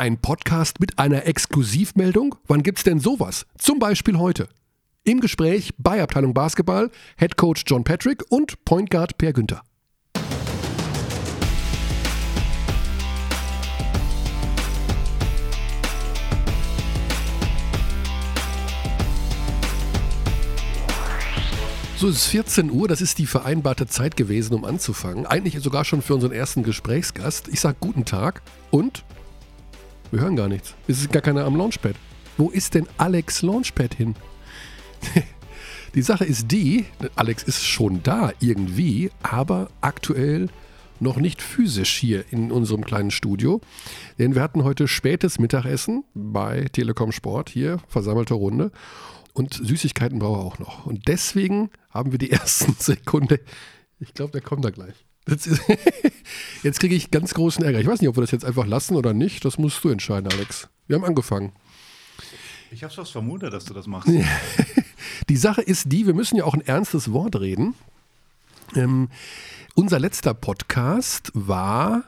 Ein Podcast mit einer Exklusivmeldung? Wann gibt's denn sowas? Zum Beispiel heute. Im Gespräch bei Abteilung Basketball Head Coach John Patrick und Point Guard Per Günther. So, es ist 14 Uhr, das ist die vereinbarte Zeit gewesen, um anzufangen. Eigentlich sogar schon für unseren ersten Gesprächsgast. Ich sage guten Tag und wir hören gar nichts. Es ist gar keiner am Launchpad. Wo ist denn Alex Launchpad hin? die Sache ist die, Alex ist schon da irgendwie, aber aktuell noch nicht physisch hier in unserem kleinen Studio. Denn wir hatten heute spätes Mittagessen bei Telekom Sport hier, versammelte Runde. Und Süßigkeiten brauche er auch noch. Und deswegen haben wir die ersten Sekunde. Ich glaube, der kommt da gleich. Jetzt, jetzt kriege ich ganz großen Ärger. Ich weiß nicht, ob wir das jetzt einfach lassen oder nicht. Das musst du entscheiden, Alex. Wir haben angefangen. Ich habe fast vermutet, dass du das machst. die Sache ist die, wir müssen ja auch ein ernstes Wort reden. Ähm, unser letzter Podcast war,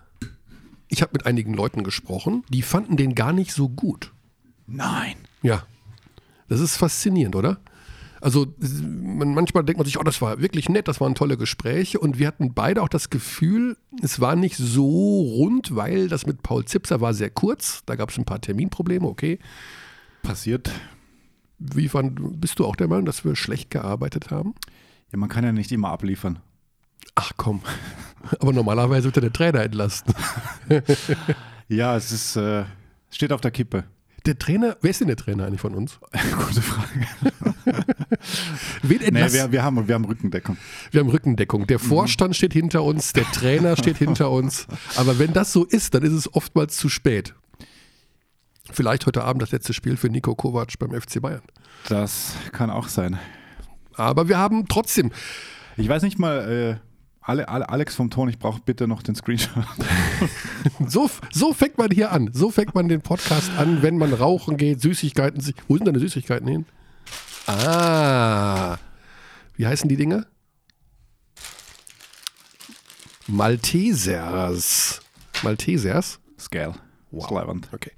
ich habe mit einigen Leuten gesprochen, die fanden den gar nicht so gut. Nein. Ja. Das ist faszinierend, oder? Also man, manchmal denkt man sich, oh, das war wirklich nett, das waren tolle Gespräche und wir hatten beide auch das Gefühl, es war nicht so rund, weil das mit Paul Zipser war sehr kurz, da gab es ein paar Terminprobleme, okay. Passiert. Wie fand, bist du auch der Meinung, dass wir schlecht gearbeitet haben? Ja, man kann ja nicht immer abliefern. Ach komm, aber normalerweise wird der Trainer entlasten. ja, es ist, äh, steht auf der Kippe. Der Trainer, wer ist denn der Trainer eigentlich von uns? Gute Frage. Wen nee, wir, wir, haben, wir haben Rückendeckung. Wir haben Rückendeckung. Der Vorstand mhm. steht hinter uns, der Trainer steht hinter uns. Aber wenn das so ist, dann ist es oftmals zu spät. Vielleicht heute Abend das letzte Spiel für Nico Kovac beim FC Bayern. Das kann auch sein. Aber wir haben trotzdem. Ich weiß nicht mal, äh, alle, alle, Alex vom Ton, ich brauche bitte noch den Screenshot. so, so fängt man hier an. So fängt man den Podcast an, wenn man rauchen geht, Süßigkeiten. Wo sind deine Süßigkeiten hin? Ah. Wie heißen die Dinge? Maltesers. Maltesers? Scale. Wow. Okay.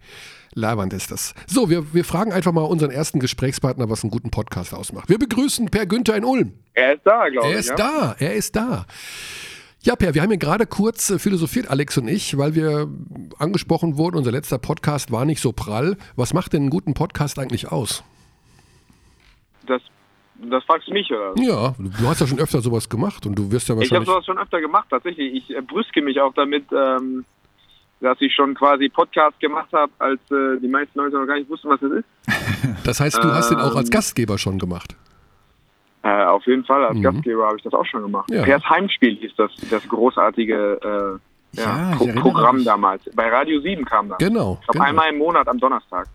Leiwand ist das. So, wir, wir fragen einfach mal unseren ersten Gesprächspartner, was einen guten Podcast ausmacht. Wir begrüßen Per Günther in Ulm. Er ist da, glaube ich. Er ist ja. da, er ist da. Ja, Per, wir haben hier gerade kurz äh, philosophiert, Alex und ich, weil wir angesprochen wurden, unser letzter Podcast war nicht so prall. Was macht denn einen guten Podcast eigentlich aus? Das, das fragst du mich, oder? Ja, du hast ja schon öfter sowas gemacht und du wirst ja wahrscheinlich... Ich habe sowas schon öfter gemacht, tatsächlich. Ich äh, brüske mich auch damit, ähm, dass ich schon quasi Podcast gemacht habe, als äh, die meisten Leute noch gar nicht wussten, was das ist. Das heißt, du ähm, hast den auch als ähm, Gastgeber schon gemacht? Äh, auf jeden Fall, als mhm. Gastgeber habe ich das auch schon gemacht. Ja. Pers Heimspiel hieß das, das großartige äh, ja, Pro Programm damals. Bei Radio 7 kam das. Genau. Ich glaube, genau. einmal im Monat am Donnerstag.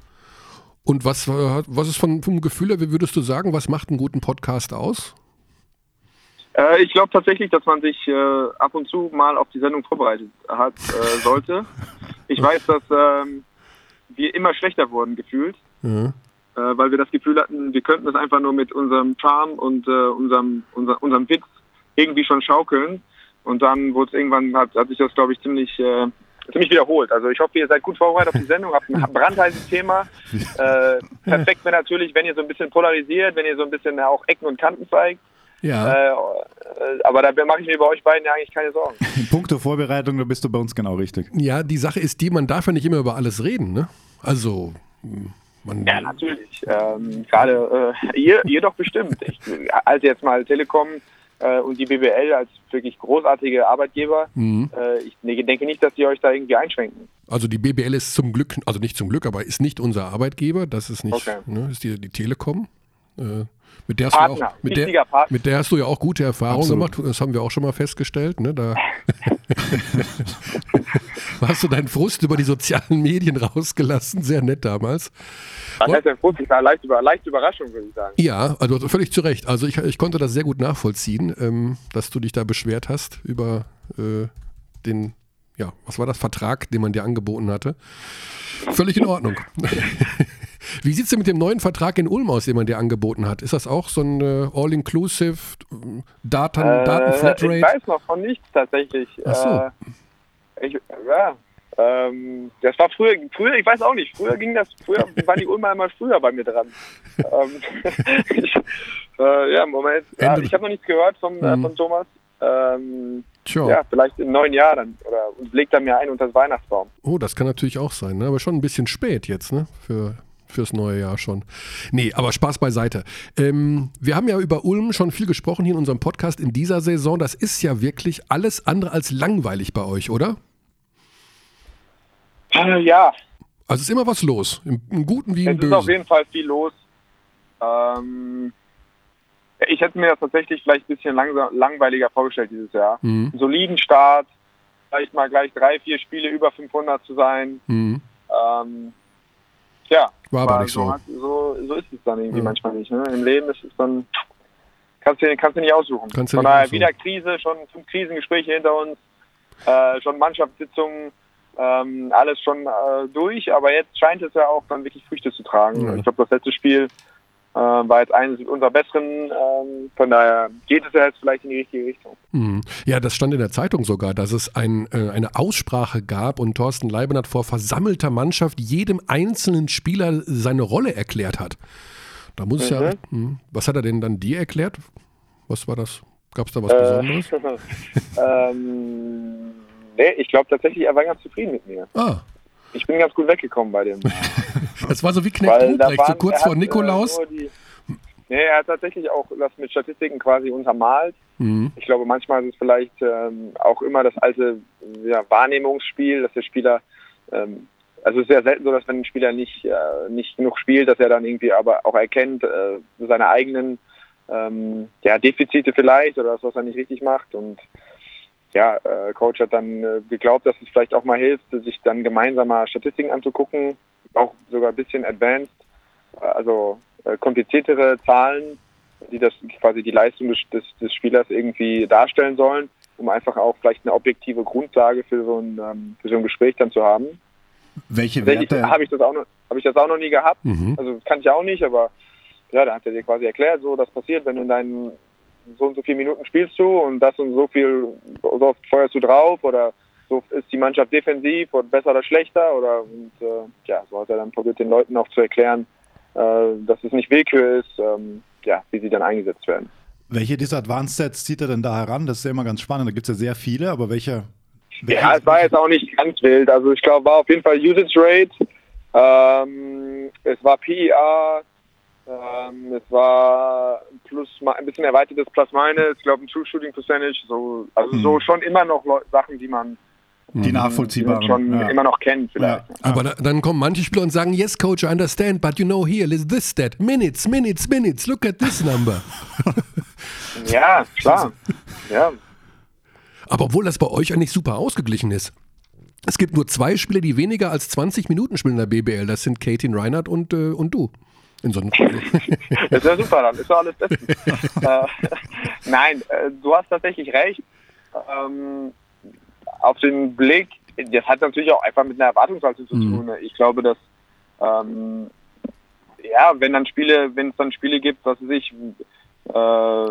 Und was, was ist von, vom Gefühl her, wie würdest du sagen, was macht einen guten Podcast aus? Äh, ich glaube tatsächlich, dass man sich äh, ab und zu mal auf die Sendung vorbereitet hat äh, sollte. Ich weiß, dass ähm, wir immer schlechter wurden gefühlt, mhm. weil wir das Gefühl hatten, wir könnten das einfach nur mit unserem Charme und äh, unserem, unser, unserem Witz irgendwie schon schaukeln. Und dann wurde es irgendwann, hat, hat sich das, glaube ich, ziemlich äh, ziemlich wiederholt. Also ich hoffe, ihr seid gut vorbereitet auf die Sendung, habt ein brandheißes Thema. Äh, perfekt wäre natürlich, wenn ihr so ein bisschen polarisiert, wenn ihr so ein bisschen auch Ecken und Kanten zeigt. Ja. Äh, aber da mache ich mir bei euch beiden ja eigentlich keine Sorgen. Punkte Vorbereitung, da bist du bei uns genau richtig. Ja, die Sache ist die, man darf ja nicht immer über alles reden, ne? Also. Man ja, natürlich. Ähm, Gerade äh, ihr, ihr doch bestimmt. Ich, als jetzt mal Telekom äh, und die BBL als wirklich großartige Arbeitgeber, mhm. äh, ich ne, denke nicht, dass sie euch da irgendwie einschränken. Also die BBL ist zum Glück, also nicht zum Glück, aber ist nicht unser Arbeitgeber. Das ist nicht, okay. ne, ist die, die Telekom. Äh, mit der, hast du auch, mit, der, mit der hast du ja auch gute Erfahrungen Absolut. gemacht. Das haben wir auch schon mal festgestellt. Ne? Da hast du deinen Frust über die sozialen Medien rausgelassen. Sehr nett damals. Was heißt denn Frust? Ich war leicht, über, leicht Überraschung, würde ich sagen. Ja, also völlig zu Recht. Also ich, ich konnte das sehr gut nachvollziehen, ähm, dass du dich da beschwert hast über äh, den, ja, was war das, Vertrag, den man dir angeboten hatte. Völlig in Ordnung. Wie sieht es denn mit dem neuen Vertrag in Ulm aus, den man dir angeboten hat? Ist das auch so ein äh, All-Inclusive Daten, äh, Datenflatrate? Ich weiß noch von nichts tatsächlich. Ach so. Äh, ich, ja, Ähm, das war früher, früher, ich weiß auch nicht, früher ging das, früher waren die Ulmer immer früher bei mir dran. ähm, ich, äh, ja, Moment. Ja, ich habe noch nichts gehört vom, äh, mhm. von Thomas. Ähm, ja, vielleicht im neuen Jahr dann oder und legt er mir ein unter das Weihnachtsbaum. Oh, das kann natürlich auch sein, ne? aber schon ein bisschen spät jetzt, ne? Für fürs neue Jahr schon. Nee, aber Spaß beiseite. Ähm, wir haben ja über Ulm schon viel gesprochen hier in unserem Podcast in dieser Saison. Das ist ja wirklich alles andere als langweilig bei euch, oder? Äh, ja. Also ist immer was los, im, im Guten wie im es Bösen. Es ist auf jeden Fall viel los. Ähm, ich hätte mir das tatsächlich vielleicht ein bisschen langsam, langweiliger vorgestellt dieses Jahr. Mhm. Einen soliden Start, vielleicht mal gleich drei, vier Spiele über 500 zu sein. Mhm. Ähm, ja, war aber nicht so. So, so ist es dann irgendwie ja. manchmal nicht. Ne? Im Leben ist es dann, kannst du, kannst du nicht aussuchen. Kannst Von daher wieder Krise, schon fünf Krisengespräche hinter uns, äh, schon Mannschaftssitzungen, ähm, alles schon äh, durch, aber jetzt scheint es ja auch dann wirklich Früchte zu tragen. Ja. Ich glaube, das letzte Spiel war jetzt eines unserer besseren. Ähm, von daher geht es ja jetzt vielleicht in die richtige Richtung. Mhm. Ja, das stand in der Zeitung sogar, dass es ein, äh, eine Aussprache gab und Thorsten Leibenhardt vor versammelter Mannschaft jedem einzelnen Spieler seine Rolle erklärt hat. Da muss es ja. Mh. Hm. Was hat er denn dann dir erklärt? Was war das? Gab es da was Besonderes? ähm, nee, ich glaube tatsächlich, er war ganz zufrieden mit mir. Ah. Ich bin ganz gut weggekommen bei dem. das war so wie Knecht Ruprecht, so kurz vor hat, Nikolaus. Äh, nee, er hat tatsächlich auch das mit Statistiken quasi untermalt. Mhm. Ich glaube, manchmal ist es vielleicht ähm, auch immer das alte ja, Wahrnehmungsspiel, dass der Spieler, ähm, also es ist sehr selten so, dass wenn ein Spieler nicht, äh, nicht genug spielt, dass er dann irgendwie aber auch erkennt, äh, seine eigenen ähm, ja, Defizite vielleicht oder das, was er nicht richtig macht und ja, äh, Coach hat dann äh, geglaubt, dass es vielleicht auch mal hilft, sich dann gemeinsam mal Statistiken anzugucken, auch sogar ein bisschen advanced, äh, also äh, kompliziertere Zahlen, die das quasi die Leistung des, des, des, Spielers irgendwie darstellen sollen, um einfach auch vielleicht eine objektive Grundlage für so ein, ähm, für so ein Gespräch dann zu haben. Welche Werte? Habe ich das auch noch, habe ich das auch noch nie gehabt. Mhm. Also kann ich auch nicht, aber ja, da hat er dir quasi erklärt, so das passiert, wenn du in deinen so und so viele Minuten spielst du und das und so viel, so oft feuerst du drauf oder so ist die Mannschaft defensiv oder besser oder schlechter oder und äh, ja, so hat er dann probiert den Leuten auch zu erklären, äh, dass es nicht Willkür ist, ähm, ja, wie sie dann eingesetzt werden. Welche dieser Advanced Sets zieht er denn da heran? Das ist ja immer ganz spannend. Da gibt es ja sehr viele, aber welche? welche ja, es war jetzt auch nicht ganz wild. Also ich glaube, war auf jeden Fall Usage Rate, ähm, es war PER, ähm, es war plus ein bisschen erweitertes Plus Minus, ich glaube ein True Shooting Percentage, so, also mhm. so schon immer noch Sachen, die man die nachvollziehbar schon ja. immer noch kennt vielleicht. Ja. Aber da, dann kommen manche Spieler und sagen, yes coach, I understand, but you know here is this that minutes, minutes, minutes, look at this number. ja, klar. Ja. Aber obwohl das bei euch eigentlich super ausgeglichen ist. Es gibt nur zwei Spieler, die weniger als 20 Minuten spielen in der BBL. Das sind Katie Reinhardt und, äh, und du. In so einem das ist ja super, dann ist ja alles bestens. äh, nein, äh, du hast tatsächlich recht. Ähm, auf den Blick, das hat natürlich auch einfach mit einer Erwartungshaltung zu mhm. tun. Ich glaube, dass ähm, ja, wenn dann Spiele, wenn es dann Spiele gibt, was weiß ich, äh,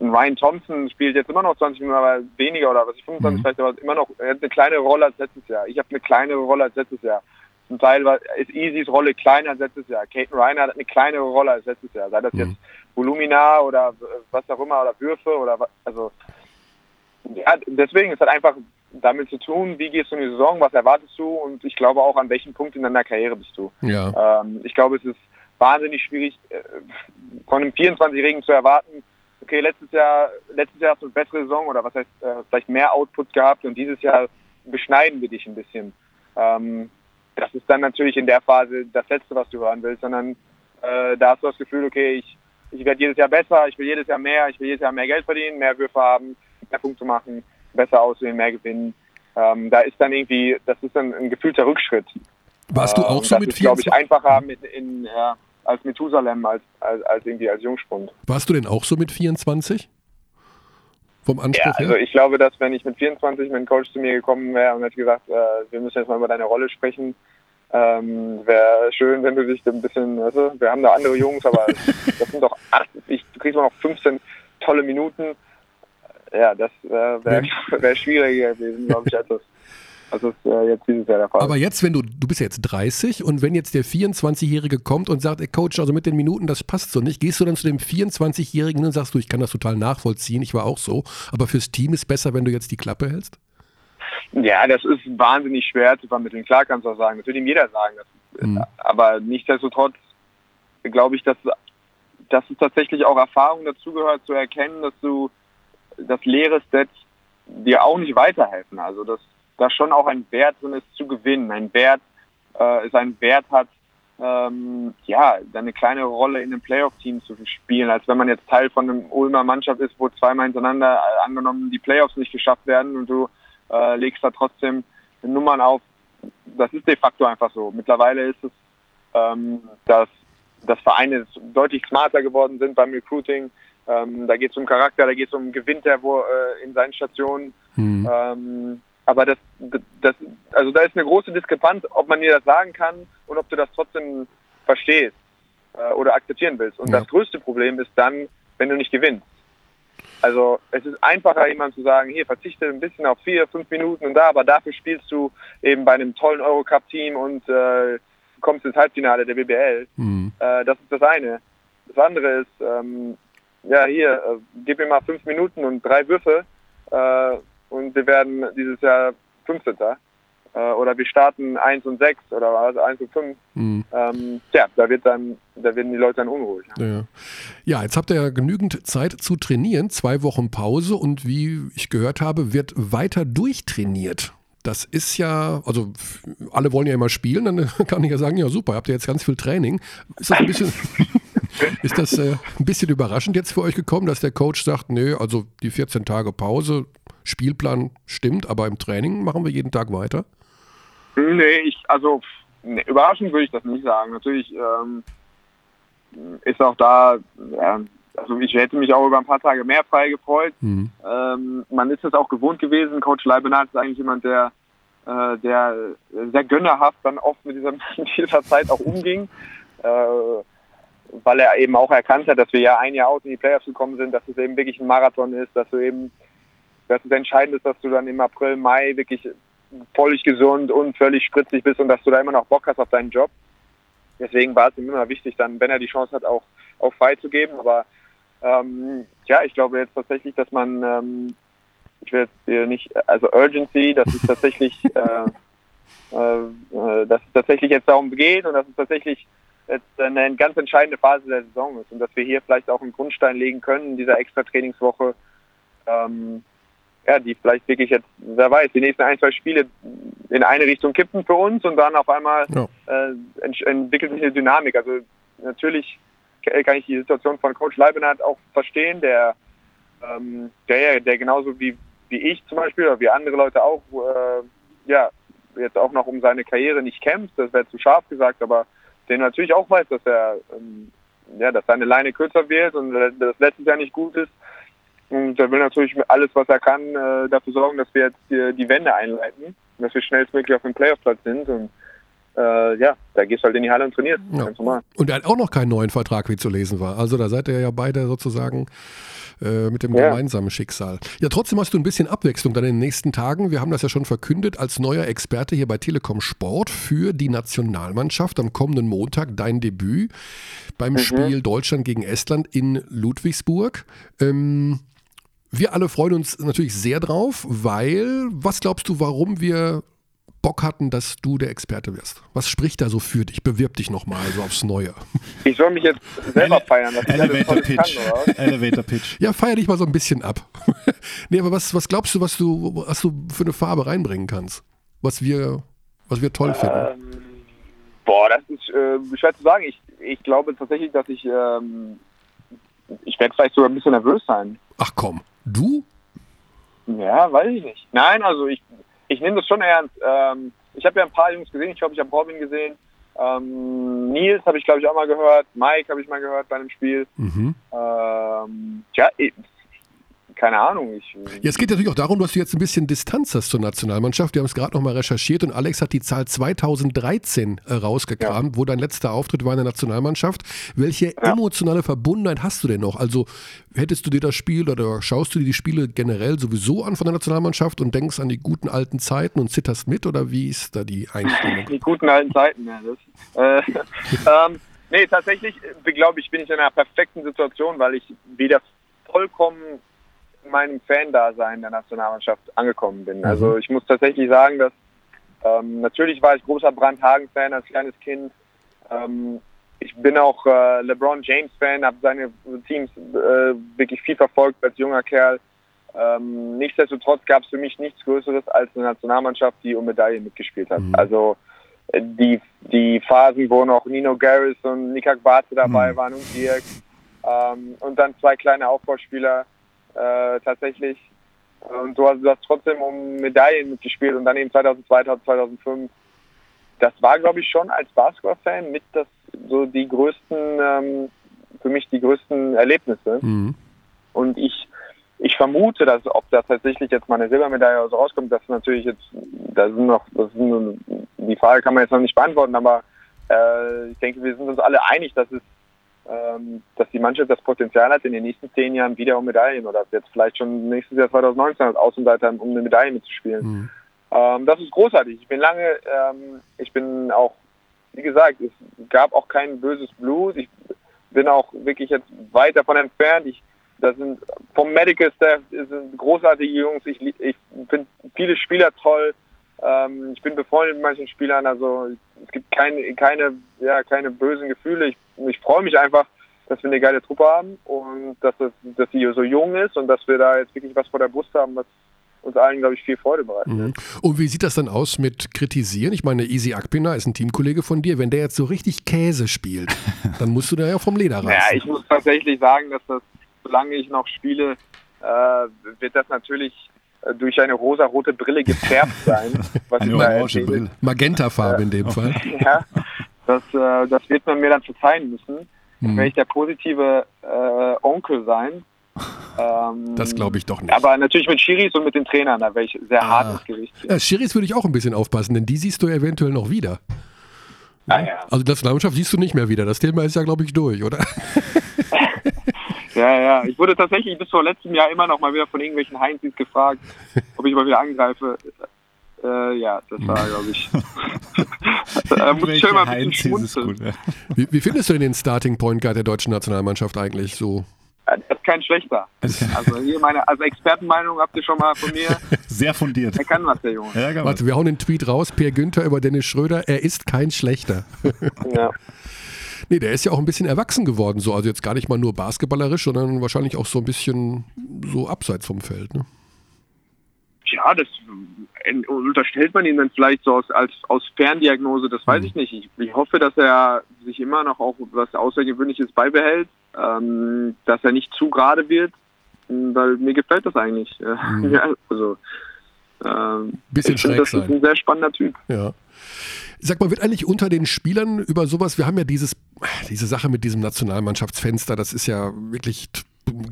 Ryan Thompson spielt jetzt immer noch 20 Minuten, aber weniger oder was ich 25 mhm. vielleicht, aber immer noch, er hat eine kleine Rolle als letztes Jahr. Ich habe eine kleine Rolle als letztes Jahr. Zum Teil war, ist Easys Rolle kleiner als letztes Jahr. Katen Reiner hat eine kleinere Rolle als letztes Jahr. Sei das mhm. jetzt Volumina oder was auch immer oder Würfe oder was, also ja, deswegen ist halt einfach damit zu tun, wie gehst du in die Saison, was erwartest du und ich glaube auch, an welchem Punkt in deiner Karriere bist du. Ja. Ähm, ich glaube, es ist wahnsinnig schwierig, äh, von einem 24-Jährigen zu erwarten, okay, letztes Jahr, letztes Jahr hast du eine bessere Saison oder was heißt, äh, vielleicht mehr Output gehabt und dieses Jahr beschneiden wir dich ein bisschen. Ähm, das ist dann natürlich in der Phase das Letzte, was du hören willst, sondern äh, da hast du das Gefühl, okay, ich, ich werde jedes Jahr besser, ich will jedes Jahr mehr, ich will jedes Jahr mehr Geld verdienen, mehr Würfe haben, mehr Punkte machen, besser aussehen, mehr gewinnen. Ähm, da ist dann irgendwie, das ist dann ein gefühlter Rückschritt. Warst du auch ähm, so mit 24? glaube ich, einfacher mit in, ja, als Methusalem, als, als, als irgendwie als Jungspund. Warst du denn auch so mit 24? Vom Anspruch ja, also ich glaube, dass wenn ich mit 24 mit einem Coach zu mir gekommen wäre und hätte gesagt, äh, wir müssen jetzt mal über deine Rolle sprechen, ähm, wäre schön, wenn du dich ein bisschen, weißt du, wir haben da andere Jungs, aber das sind doch acht, ich, du kriegst noch 15 tolle Minuten. Ja, das äh, wäre wär schwieriger gewesen, glaube ich, als das Das ist äh, jetzt dieses Jahr der Fall. Aber jetzt, wenn du, du bist jetzt 30 und wenn jetzt der 24-Jährige kommt und sagt, ey Coach, also mit den Minuten, das passt so nicht, gehst du dann zu dem 24-Jährigen und sagst du, ich kann das total nachvollziehen, ich war auch so, aber fürs Team ist besser, wenn du jetzt die Klappe hältst? Ja, das ist wahnsinnig schwer zu vermitteln. Klar kannst du auch sagen, das wird ihm jeder sagen. Das, mhm. Aber nichtsdestotrotz glaube ich, dass, dass es tatsächlich auch Erfahrung dazugehört, zu erkennen, dass du das leere Set dir auch nicht weiterhelfen. Also dass da schon auch ein Wert drin ist zu gewinnen. Ein Wert, äh, seinen Wert hat, ähm, ja, eine kleine Rolle in einem Playoff-Team zu spielen, als wenn man jetzt Teil von einem Ulmer Mannschaft ist, wo zweimal hintereinander äh, angenommen die Playoffs nicht geschafft werden und du äh, legst da trotzdem Nummern auf. Das ist de facto einfach so. Mittlerweile ist es, ähm, dass, dass Vereine deutlich smarter geworden sind beim Recruiting. Ähm, da geht es um Charakter, da geht es um gewinnt er wo, äh, in seinen Stationen. Mhm. Ähm, aber das, das, also da ist eine große Diskrepanz, ob man dir das sagen kann und ob du das trotzdem verstehst äh, oder akzeptieren willst. Und ja. das größte Problem ist dann, wenn du nicht gewinnst. Also es ist einfacher, jemand zu sagen, hier verzichte ein bisschen auf vier, fünf Minuten und da, aber dafür spielst du eben bei einem tollen Eurocup-Team und äh, kommst ins Halbfinale der BBL. Mhm. Äh, das ist das eine. Das andere ist, ähm, ja hier, äh, gib mir mal fünf Minuten und drei Würfe äh, und wir werden dieses Jahr 15. Äh, oder wir starten 1 und 6 oder also 1 und 5. Mhm. Ähm, ja, da wird dann, da werden die Leute dann unruhig. Ja. ja, jetzt habt ihr ja genügend Zeit zu trainieren, zwei Wochen Pause und wie ich gehört habe, wird weiter durchtrainiert. Das ist ja, also alle wollen ja immer spielen, dann kann ich ja sagen, ja super, habt ihr jetzt ganz viel Training. Ist das ein bisschen, ist das äh, ein bisschen überraschend jetzt für euch gekommen, dass der Coach sagt, nee, also die 14 Tage Pause, Spielplan stimmt, aber im Training machen wir jeden Tag weiter? Nee, ich, also nee, überraschend würde ich das nicht sagen. Natürlich ähm, ist auch da, ja, also ich hätte mich auch über ein paar Tage mehr frei gefreut. Mhm. Ähm, man ist es auch gewohnt gewesen. Coach Leibenhardt ist eigentlich jemand, der, äh, der sehr gönnerhaft dann oft mit dieser, mit dieser Zeit auch umging. Äh, weil er eben auch erkannt hat, dass wir ja ein Jahr aus in die Playoffs gekommen sind, dass es eben wirklich ein Marathon ist, dass du eben dass es entscheidend ist, dass du dann im April, Mai wirklich völlig gesund und völlig spritzig bist und dass du da immer noch Bock hast auf deinen Job. Deswegen war es ihm immer wichtig, dann, wenn er die Chance hat, auch, auch freizugeben. Aber ähm, ja, ich glaube jetzt tatsächlich, dass man, ähm, ich will jetzt hier nicht, also Urgency, dass es tatsächlich, äh, äh, dass es tatsächlich jetzt darum geht und dass es tatsächlich jetzt eine ganz entscheidende Phase der Saison ist und dass wir hier vielleicht auch einen Grundstein legen können in dieser extra Trainingswoche, ähm, ja, die vielleicht wirklich jetzt, wer weiß, die nächsten ein, zwei Spiele in eine Richtung kippen für uns und dann auf einmal ja. äh, ent entwickelt sich eine Dynamik. Also natürlich kann ich die Situation von Coach Leibenhardt auch verstehen, der, ähm, der, der genauso wie, wie ich zum Beispiel oder wie andere Leute auch, äh, ja, jetzt auch noch um seine Karriere nicht kämpft, das wäre zu scharf gesagt, aber der natürlich auch weiß, dass er, ähm, ja, dass seine Leine kürzer wird und das letztes Jahr nicht gut ist und er will natürlich alles, was er kann, äh, dafür sorgen, dass wir jetzt die, die Wende einleiten, dass wir schnellstmöglich auf dem Playoff-Platz sind. Und äh, ja, da gehst du halt in die Halle und trainierst. Ja. Ganz normal. Und er hat auch noch keinen neuen Vertrag, wie zu lesen war. Also da seid ihr ja beide sozusagen äh, mit dem ja. gemeinsamen Schicksal. Ja, trotzdem hast du ein bisschen Abwechslung dann in den nächsten Tagen. Wir haben das ja schon verkündet als neuer Experte hier bei Telekom Sport für die Nationalmannschaft am kommenden Montag dein Debüt beim mhm. Spiel Deutschland gegen Estland in Ludwigsburg. Ähm, wir alle freuen uns natürlich sehr drauf, weil, was glaubst du, warum wir Bock hatten, dass du der Experte wirst? Was spricht da so für dich? Bewirb dich nochmal so aufs Neue. Ich soll mich jetzt selber feiern. Elevator Pitch. Kann, Elevator Pitch. Ja, feier dich mal so ein bisschen ab. nee, aber was, was glaubst du, was du, was du für eine Farbe reinbringen kannst? Was wir, was wir toll finden? Ähm, boah, das ist äh, schwer zu sagen. Ich, ich glaube tatsächlich, dass ich, ähm, ich werde vielleicht sogar ein bisschen nervös sein. Ach komm. Du? Ja, weiß ich nicht. Nein, also ich, ich nehme das schon ernst. Ähm, ich habe ja ein paar Jungs gesehen. Ich glaube, ich habe Robin gesehen. Ähm, Nils habe ich, glaube ich, auch mal gehört. Mike habe ich mal gehört bei einem Spiel. Mhm. Ähm, ja, keine Ahnung. Ich, ja, es geht natürlich auch darum, dass du jetzt ein bisschen Distanz hast zur Nationalmannschaft. Wir haben es gerade nochmal recherchiert und Alex hat die Zahl 2013 äh, rausgekramt, ja. wo dein letzter Auftritt war in der Nationalmannschaft. Welche ja. emotionale Verbundenheit hast du denn noch? Also hättest du dir das Spiel oder schaust du dir die Spiele generell sowieso an von der Nationalmannschaft und denkst an die guten alten Zeiten und zitterst mit oder wie ist da die Einstellung? Die guten alten Zeiten, ja. Das, äh, ähm, nee, tatsächlich äh, glaube ich, bin ich in einer perfekten Situation, weil ich wieder vollkommen meinem Fan-Dasein der Nationalmannschaft angekommen bin. Also mhm. ich muss tatsächlich sagen, dass ähm, natürlich war ich großer Brandhagen-Fan als kleines Kind. Ähm, ich bin auch äh, LeBron James-Fan, habe seine Teams äh, wirklich viel verfolgt als junger Kerl. Ähm, nichtsdestotrotz gab es für mich nichts Größeres als eine Nationalmannschaft, die um Medaillen mitgespielt hat. Mhm. Also äh, die, die Phasen, wo noch Nino Garris und Nikak Barthe dabei mhm. waren und Dirk ähm, und dann zwei kleine Aufbauspieler äh, tatsächlich. Und du hast, du hast trotzdem um Medaillen mitgespielt und dann eben 2002, 2005. Das war, glaube ich, schon als Basketball-Fan mit das so die größten, ähm, für mich die größten Erlebnisse. Mhm. Und ich, ich vermute, dass ob da tatsächlich jetzt mal eine Silbermedaille oder so rauskommt, das ist natürlich jetzt, da sind noch, das sind, die Frage kann man jetzt noch nicht beantworten, aber äh, ich denke, wir sind uns alle einig, dass es dass die Mannschaft das Potenzial hat, in den nächsten zehn Jahren wieder um Medaillen oder jetzt vielleicht schon nächstes Jahr 2019 als Außenseiter um eine Medaille mitzuspielen. Mhm. Ähm, das ist großartig. Ich bin lange, ähm, ich bin auch, wie gesagt, es gab auch kein böses Blut. Ich bin auch wirklich jetzt weit davon entfernt. Ich, das sind vom Medical Staff sind großartige Jungs. Ich, ich finde viele Spieler toll. Ähm, ich bin befreundet mit manchen Spielern, also es gibt keine, keine, ja, keine bösen Gefühle. Ich, ich freue mich einfach, dass wir eine geile Truppe haben und dass, das, dass sie so jung ist und dass wir da jetzt wirklich was vor der Brust haben, was uns allen, glaube ich, viel Freude bereitet. Mhm. Und wie sieht das dann aus mit Kritisieren? Ich meine, Easy Akpina ist ein Teamkollege von dir. Wenn der jetzt so richtig Käse spielt, dann musst du da ja vom Leder reißen. Ja, ich muss tatsächlich sagen, dass das, solange ich noch spiele, äh, wird das natürlich durch eine rosa-rote Brille gefärbt sein. Was eine orange Brille. Magentafarbe in dem äh, Fall. Ja, das, äh, das wird man mir dann verzeihen müssen. Hm. Werde ich der positive äh, Onkel sein. Ähm, das glaube ich doch nicht. Aber natürlich mit Schiris und mit den Trainern, da wäre ich sehr ah. hart ins Gericht. Ja, Schiris würde ich auch ein bisschen aufpassen, denn die siehst du eventuell noch wieder. Ah, ja. Also das Nationalmannschaft siehst du nicht mehr wieder. Das Thema ist ja, glaube ich, durch, oder? Ja, ja. Ich wurde tatsächlich bis vor letztem Jahr immer noch mal wieder von irgendwelchen Heinzis gefragt, ob ich mal wieder angreife. Äh, ja, das war, glaube ich. da muss ich schon mal ein bisschen gut, ja. wie, wie, findest du denn den Starting Point Guard der deutschen Nationalmannschaft eigentlich so? Der ist kein schlechter. Also hier meine, also Expertenmeinung habt ihr schon mal von mir. Sehr fundiert. Er kann was, der Junge. Ja, Warte, wir hauen den Tweet raus. Per Günther über Dennis Schröder. Er ist kein schlechter. ja. Nee, der ist ja auch ein bisschen erwachsen geworden, so. Also jetzt gar nicht mal nur basketballerisch, sondern wahrscheinlich auch so ein bisschen so abseits vom Feld, ne? Ja, das äh, unterstellt man ihm dann vielleicht so aus, als, aus Ferndiagnose, das weiß mhm. ich nicht. Ich, ich, hoffe, dass er sich immer noch auch was Außergewöhnliches beibehält, ähm, dass er nicht zu gerade wird, weil mir gefällt das eigentlich. Mhm. Ja, also, ähm, Bisschen schräg das sein. ist ein sehr spannender Typ. Ja. Sag mal, wird eigentlich unter den Spielern über sowas, wir haben ja dieses, diese Sache mit diesem Nationalmannschaftsfenster, das ist ja wirklich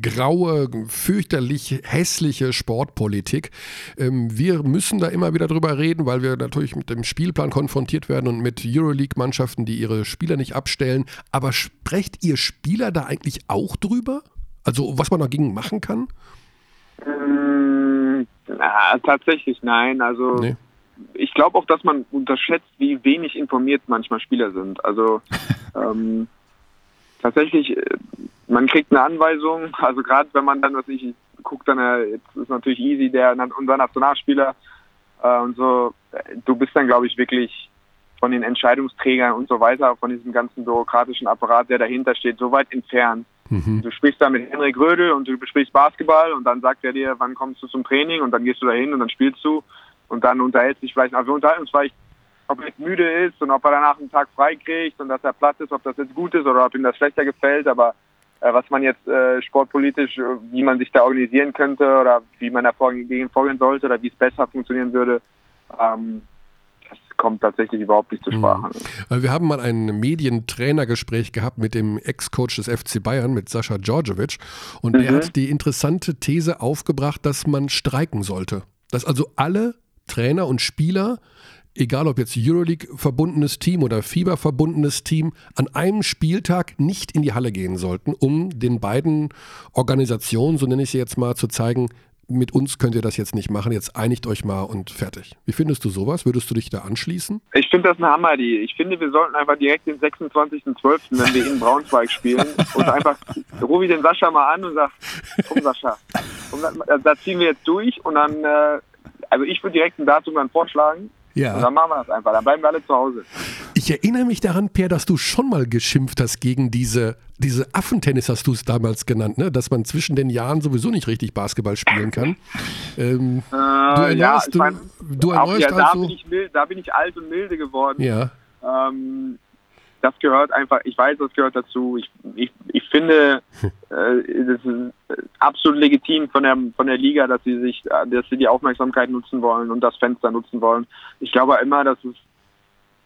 graue, fürchterlich hässliche Sportpolitik. Ähm, wir müssen da immer wieder drüber reden, weil wir natürlich mit dem Spielplan konfrontiert werden und mit Euroleague-Mannschaften, die ihre Spieler nicht abstellen. Aber sprecht ihr Spieler da eigentlich auch drüber? Also was man dagegen machen kann? Ähm, na, tatsächlich nein. Also nee ich glaube auch, dass man unterschätzt, wie wenig informiert manchmal Spieler sind. Also ähm, tatsächlich, äh, man kriegt eine Anweisung, also gerade wenn man dann, was ich guckt, dann äh, jetzt ist natürlich Easy, der unser Nationalspieler äh, und so, du bist dann, glaube ich, wirklich von den Entscheidungsträgern und so weiter, von diesem ganzen bürokratischen Apparat, der dahinter steht, so weit entfernt. Mhm. Du sprichst da mit Henrik Rödel und du besprichst Basketball und dann sagt er dir, wann kommst du zum Training und dann gehst du dahin und dann spielst du und dann unterhält sich vielleicht, also wir unterhalten uns vielleicht, ob er jetzt müde ist und ob er danach einen Tag frei kriegt und dass er platt ist, ob das jetzt gut ist oder ob ihm das schlechter gefällt, aber äh, was man jetzt äh, sportpolitisch, äh, wie man sich da organisieren könnte oder wie man da vorgehen, vorgehen sollte oder wie es besser funktionieren würde, ähm, das kommt tatsächlich überhaupt nicht zur Mhm. Sprache. Wir haben mal ein Medientrainergespräch gehabt mit dem Ex-Coach des FC Bayern, mit Sascha Djordjevic. Und Mhm. hat die interessante These aufgebracht, dass man streiken sollte. Dass also alle Trainer und Spieler, egal ob jetzt Euroleague-verbundenes Team oder FIBA-verbundenes Team, an einem Spieltag nicht in die Halle gehen sollten, um den beiden Organisationen, so nenne ich sie jetzt mal, zu zeigen, mit uns könnt ihr das jetzt nicht machen, jetzt einigt euch mal und fertig. Wie findest du sowas? Würdest du dich da anschließen? Ich finde das eine Hammer-Idee. Ich finde, wir sollten einfach direkt den 26.12., wenn wir in Braunschweig spielen, und einfach rufe ich den Sascha mal an und sag, komm Sascha, komm, da, da ziehen wir jetzt durch und dann, äh, also ich würde direkt ein Datum dann vorschlagen und Ja. dann machen wir das einfach. Dann bleiben wir alle zu Hause. Ich erinnere mich daran, Per, dass du schon mal geschimpft hast gegen diese, diese Affentennis, hast du es damals genannt, ne? dass man zwischen den Jahren sowieso nicht richtig Basketball spielen kann. Ähm, Äh, erneuerst- ja, ich du- mein, du erneuerst ja, da, also- bin ich mild, da bin ich alt und milde geworden. ja, Ähm, das gehört einfach, ich weiß, das gehört dazu. Ich, ich, ich finde, äh, das ist äh, absolut legitim von der, von der Liga, dass sie sich, äh, dass sie die Aufmerksamkeit nutzen wollen und das Fenster nutzen wollen. Ich glaube immer, dass es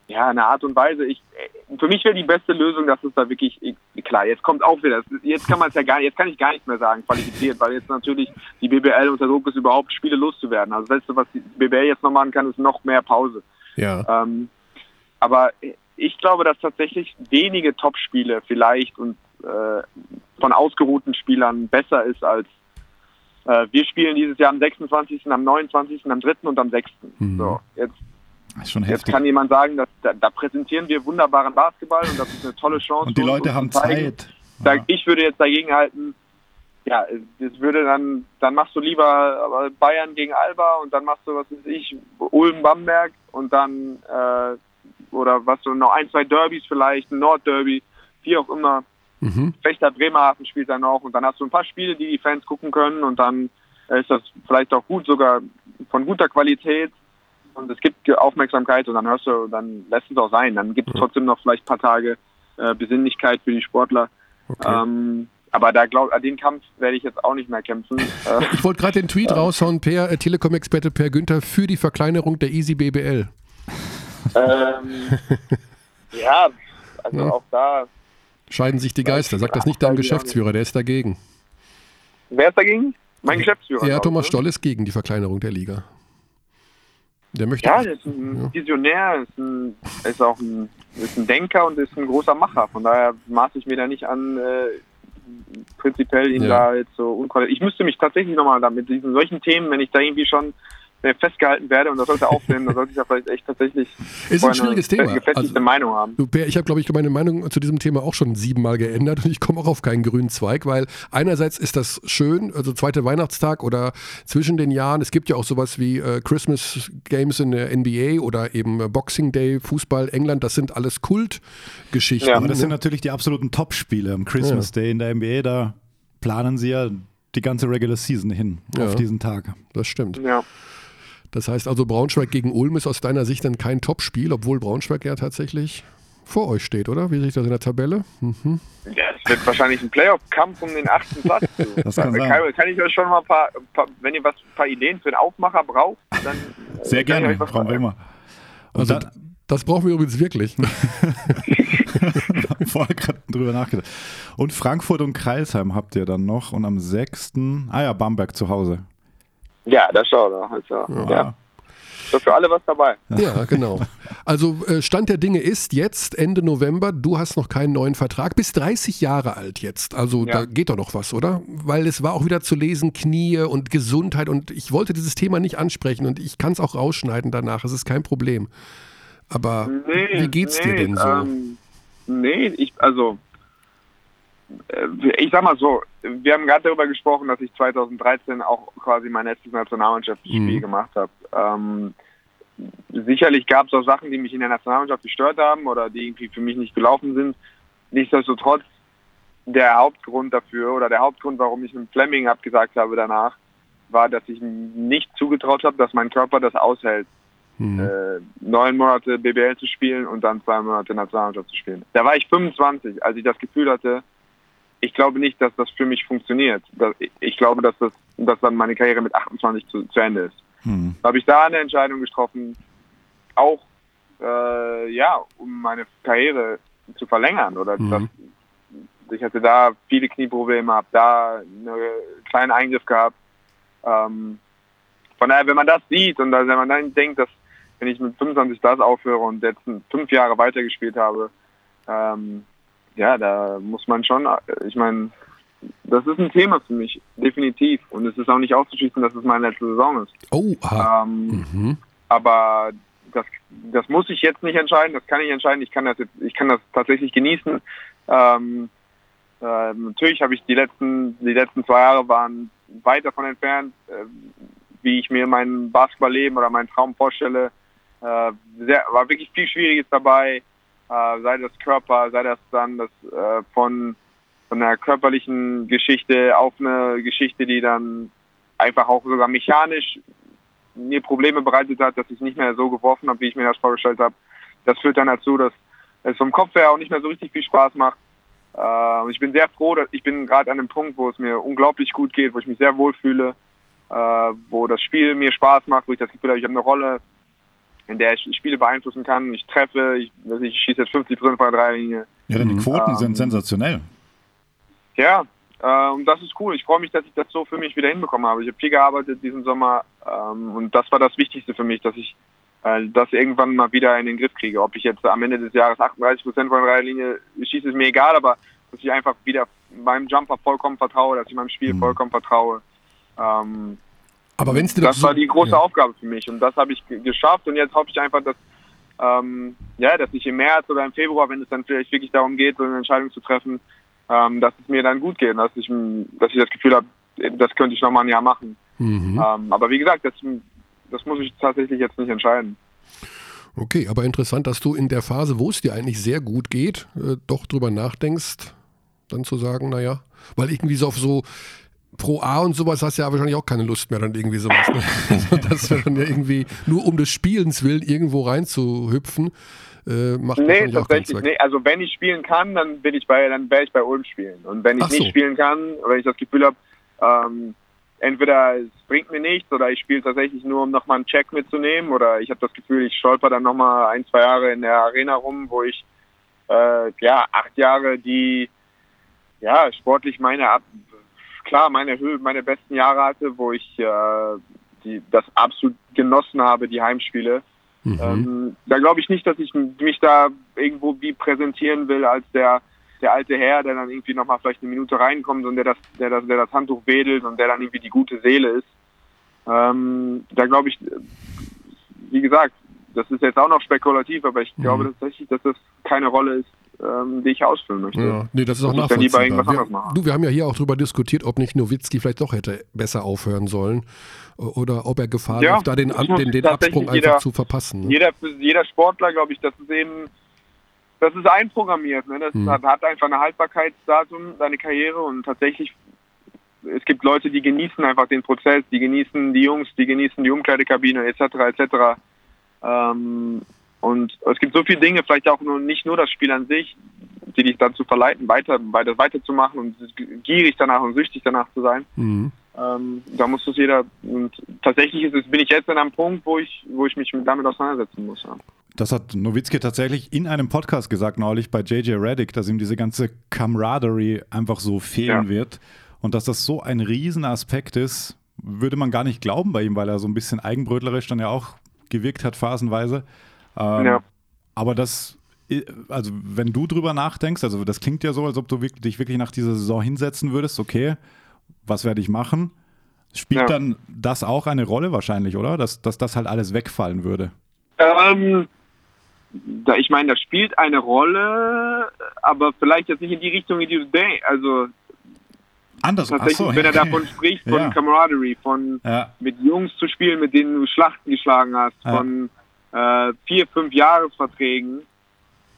ja eine Art und Weise, ich, äh, für mich wäre die beste Lösung, dass es da wirklich, ich, klar, jetzt kommt auch wieder, jetzt kann man es ja gar jetzt kann ich gar nicht mehr sagen, qualifiziert, weil jetzt natürlich die BBL unter Druck ist, überhaupt Spiele loszuwerden. Also das Letzte, was die BBL jetzt noch machen kann, ist noch mehr Pause. ja. Ähm, aber ich glaube, dass tatsächlich wenige Topspiele vielleicht und äh, von ausgeruhten Spielern besser ist als äh, wir spielen dieses Jahr am 26., am 29., am 3. und am 6. Mhm. So, jetzt, Das ist schon jetzt kann jemand sagen, dass, da, da präsentieren wir wunderbaren Basketball und das ist eine tolle Chance. Und die Leute haben. Zeit. Ja. Ich würde jetzt dagegen halten, ja, das würde dann, dann machst du lieber aber Bayern gegen Alba und dann machst du, was weiß ich, Ulm, Bamberg und dann, äh, oder was so, noch ein, zwei Derbys vielleicht, ein Nordderby, wie auch immer. Mhm. Fechter Bremerhaven spielt dann noch und dann hast du ein paar Spiele, die die Fans gucken können und dann ist das vielleicht auch gut, sogar von guter Qualität und es gibt Aufmerksamkeit und dann hörst du, dann lässt es auch sein. Dann gibt es trotzdem noch vielleicht ein paar Tage äh, Besinnlichkeit für die Sportler. Okay. Ähm, aber da glaub, den Kampf werde ich jetzt auch nicht mehr kämpfen. Ich wollte gerade den Tweet raushauen, Per, äh, Telekom-Experte Per Günther, für die Verkleinerung der Easy BBL. Ähm, ja, also Ja. auch da. Scheiden sich die Geister. Sag das nicht deinem Geschäftsführer, der ist dagegen. Wer ist dagegen? Mein Geschäftsführer. Ja, Thomas? Stoll ist gegen die Verkleinerung der Liga. Der möchte. Ja, der ist ein Visionär, ist, ein, ist auch ein, ist ein Denker und ist ein großer Macher. Von daher maße ich mir da nicht an, äh, prinzipiell ihn Ja. da jetzt so unqualifiziert. Ich müsste mich tatsächlich nochmal damit diesen solchen Themen, wenn ich da irgendwie schon äh, festgehalten werde und das sollte aufnehmen, dann sollte ich da vielleicht echt tatsächlich Ist ein schwieriges eine Thema. gefestigte Also- Meinung haben. Du, Per, ich habe, glaube ich, meine Meinung zu diesem Thema auch schon siebenmal geändert und ich komme auch auf keinen grünen Zweig, weil einerseits ist das schön, also zweiter Weihnachtstag oder zwischen den Jahren. Es gibt ja auch sowas wie äh, Christmas Games in der NBA oder eben äh, Boxing Day, Fußball, England. Das sind alles Kultgeschichten. Ja. Aber das sind ne? natürlich die absoluten Top-Spiele. Am Christmas Day in der NBA, da planen sie ja die ganze Regular Season hin Ja. auf diesen Tag. Das stimmt. Ja. Das heißt also, Braunschweig gegen Ulm ist aus deiner Sicht dann kein Topspiel, obwohl Braunschweig ja tatsächlich vor euch steht, oder? Wie sehe ich das in der Tabelle? Mhm. Ja, es wird wahrscheinlich ein Playoff-Kampf um den achten Platz. Das kann kann, sein. kann ich euch schon mal ein paar, paar, wenn ihr was, ein paar Ideen für einen Aufmacher braucht, dann äh, Sehr kann ich gerne, Frau. Bremer. Also, dann, das brauchen wir übrigens wirklich. vorher gerade drüber nachgedacht. Und Frankfurt und Kreisheim habt ihr dann noch und am 6. Ah ja, Bamberg zu Hause. Ja, das schau da. Also, ja. So für alle was dabei. Ja, genau. Also äh, Stand der Dinge ist jetzt Ende November, du hast noch keinen neuen Vertrag, bist 30 Jahre alt jetzt. Also Ja. da geht doch noch was, oder? Weil es war auch wieder zu lesen, Knie und Gesundheit und ich wollte dieses Thema nicht ansprechen und ich kann es auch rausschneiden danach, es ist kein Problem. Aber wie geht's dir denn so? Ähm, nee, ich, also, ich sag mal so, wir haben gerade darüber gesprochen, dass ich 2013 auch quasi mein letztes Nationalmannschaftsspiel Mhm. gemacht habe. Ähm, sicherlich gab es auch Sachen, die mich in der Nationalmannschaft gestört haben oder die irgendwie für mich nicht gelaufen sind. Nichtsdestotrotz, der Hauptgrund dafür oder der Hauptgrund, warum ich mit Fleming abgesagt habe danach, war, dass ich nicht zugetraut habe, dass mein Körper das aushält Hm. äh, neun Monate BBL zu spielen und dann zwei Monate Nationalmannschaft zu spielen. Da war ich 25, als ich das Gefühl hatte, ich glaube nicht, dass das für mich funktioniert. Ich glaube, dass das dass dann meine Karriere mit 28 zu, zu Ende ist. Hm. Da habe ich da eine Entscheidung getroffen, auch äh, ja, um meine Karriere zu verlängern oder mhm. das, ich hatte da viele Knieprobleme, habe da einen kleinen Eingriff gehabt. Ähm, von daher, wenn man das sieht und wenn man dann denkt, dass wenn ich mit 25 das aufhöre und jetzt fünf Jahre weitergespielt habe, ähm, ja, da muss man schon, ich meine, das ist ein Thema für mich, definitiv. Und es ist auch nicht auszuschließen, dass es meine letzte Saison ist. Oh, ähm, mhm. Aber das, das muss ich jetzt nicht entscheiden, das kann ich entscheiden. Ich kann das, jetzt, ich kann das tatsächlich genießen. Ähm, äh, natürlich habe ich die letzten, die letzten zwei Jahre waren weit davon entfernt, äh, wie ich mir mein Basketballleben oder meinen Traum vorstelle. Äh, sehr, war wirklich viel Schwieriges dabei, äh, sei das Körper, sei das dann das äh, von von einer körperlichen Geschichte auf eine Geschichte, die dann einfach auch sogar mechanisch mir Probleme bereitet hat, dass ich nicht mehr so geworfen habe, wie ich mir das vorgestellt habe. Das führt dann dazu, dass es vom Kopf her auch nicht mehr so richtig viel Spaß macht. Äh, ich bin sehr froh, dass ich bin gerade an einem Punkt, wo es mir unglaublich gut geht, wo ich mich sehr wohl fühle, äh, wo das Spiel mir Spaß macht, wo ich das Gefühl habe, ich habe eine Rolle, in der ich Spiele beeinflussen kann. Ich treffe, ich, ich schieße jetzt 50 Prozent von der Dreierlinie. Ja, denn die Quoten ähm, sind sensationell. Ja, und das ist cool. Ich freue mich, dass ich das so für mich wieder hinbekommen habe. Ich habe viel gearbeitet diesen Sommer ähm, und das war das Wichtigste für mich, dass ich äh, das irgendwann mal wieder in den Griff kriege. Ob ich jetzt am Ende des Jahres 38 Prozent von der Linie schieße, ist mir egal, aber dass ich einfach wieder meinem Jumper vollkommen vertraue, dass ich meinem Spiel mhm. vollkommen vertraue. Ähm, aber wenn das so, war die große ja. Aufgabe für mich und das habe ich geschafft und jetzt hoffe ich einfach, dass ähm, ja, dass ich im März oder im Februar, wenn es dann vielleicht wirklich darum geht, so eine Entscheidung zu treffen, ähm, dass es mir dann gut geht, dass ich, dass ich das Gefühl habe, das könnte ich nochmal ein Jahr machen. Mhm. Ähm, aber wie gesagt, das, das muss ich tatsächlich jetzt nicht entscheiden. Okay, aber interessant, dass du in der Phase, wo es dir eigentlich sehr gut geht, äh, doch drüber nachdenkst, dann zu sagen, naja, weil irgendwie so auf so Pro A und sowas hast du ja wahrscheinlich auch keine Lust mehr, dann irgendwie sowas. Ne? also, das wäre dann ja irgendwie nur um des Spielens willen irgendwo reinzuhüpfen äh, macht Nee, tatsächlich nee. Also wenn ich spielen kann, dann bin ich bei, dann werde ich bei Ulm spielen. Und wenn ich so. nicht spielen kann, wenn ich das Gefühl habe, ähm, entweder es bringt mir nichts oder ich spiele tatsächlich nur, um nochmal einen Check mitzunehmen oder ich habe das Gefühl, ich stolper dann nochmal ein, zwei Jahre in der Arena rum, wo ich äh, ja acht Jahre die ja sportlich meine ab klar meine Höhe, meine besten Jahre hatte, wo ich äh, die das absolut genossen habe, die Heimspiele. Mhm. Ähm, da glaube ich nicht, dass ich mich da irgendwo wie präsentieren will als der der alte Herr, der dann irgendwie nochmal vielleicht eine Minute reinkommt und der das, der das, der das Handtuch wedelt und der dann irgendwie die gute Seele ist. Ähm, da glaube ich, wie gesagt, das ist jetzt auch noch spekulativ, aber ich mhm. glaube tatsächlich, dass das keine Rolle ist, ähm, die ich ausfüllen möchte. Ja, nee, das ist auch nachvollziehbar. Wir, du, wir haben ja hier auch darüber diskutiert, ob nicht Nowitzki vielleicht doch hätte besser aufhören sollen oder ob er Gefahr ja, läuft, da den, den, den Absprung jeder, einfach zu verpassen. Ne? Jeder, jeder Sportler, glaube ich, das ist eben, das ist einprogrammiert. Ne? Das hm. hat, hat einfach ein Haltbarkeitsdatum, seine Karriere und tatsächlich es gibt Leute, die genießen einfach den Prozess, die genießen die Jungs, die genießen die Umkleidekabine etc. etc. Ähm, und es gibt so viele Dinge, vielleicht auch nur nicht nur das Spiel an sich, die dich dazu verleiten, weiter, weiter, weiterzumachen und gierig danach und süchtig danach zu sein. Mhm. Ähm, da muss es jeder und tatsächlich ist es, bin ich jetzt an einem Punkt, wo ich, wo ich mich damit auseinandersetzen muss. Ja. Das hat Nowitzki tatsächlich in einem Podcast gesagt neulich bei JJ Reddick, dass ihm diese ganze Camaraderie einfach so fehlen ja. wird und dass das so ein Riesenaspekt ist, würde man gar nicht glauben bei ihm, weil er so ein bisschen eigenbrötlerisch dann ja auch gewirkt hat phasenweise. Ähm, ja. Aber das, also wenn du drüber nachdenkst, also das klingt ja so, als ob du wirklich, dich wirklich nach dieser Saison hinsetzen würdest, okay, was werde ich machen? Spielt ja. dann das auch eine Rolle wahrscheinlich, oder? Dass, dass das halt alles wegfallen würde? Ähm, da, ich meine, das spielt eine Rolle, aber vielleicht jetzt nicht in die Richtung, in die du denkst. Also Anders, tatsächlich, so. wenn er davon spricht, von ja. Camaraderie, von ja. mit Jungs zu spielen, mit denen du Schlachten geschlagen hast, von äh, vier, fünf Jahresverträgen.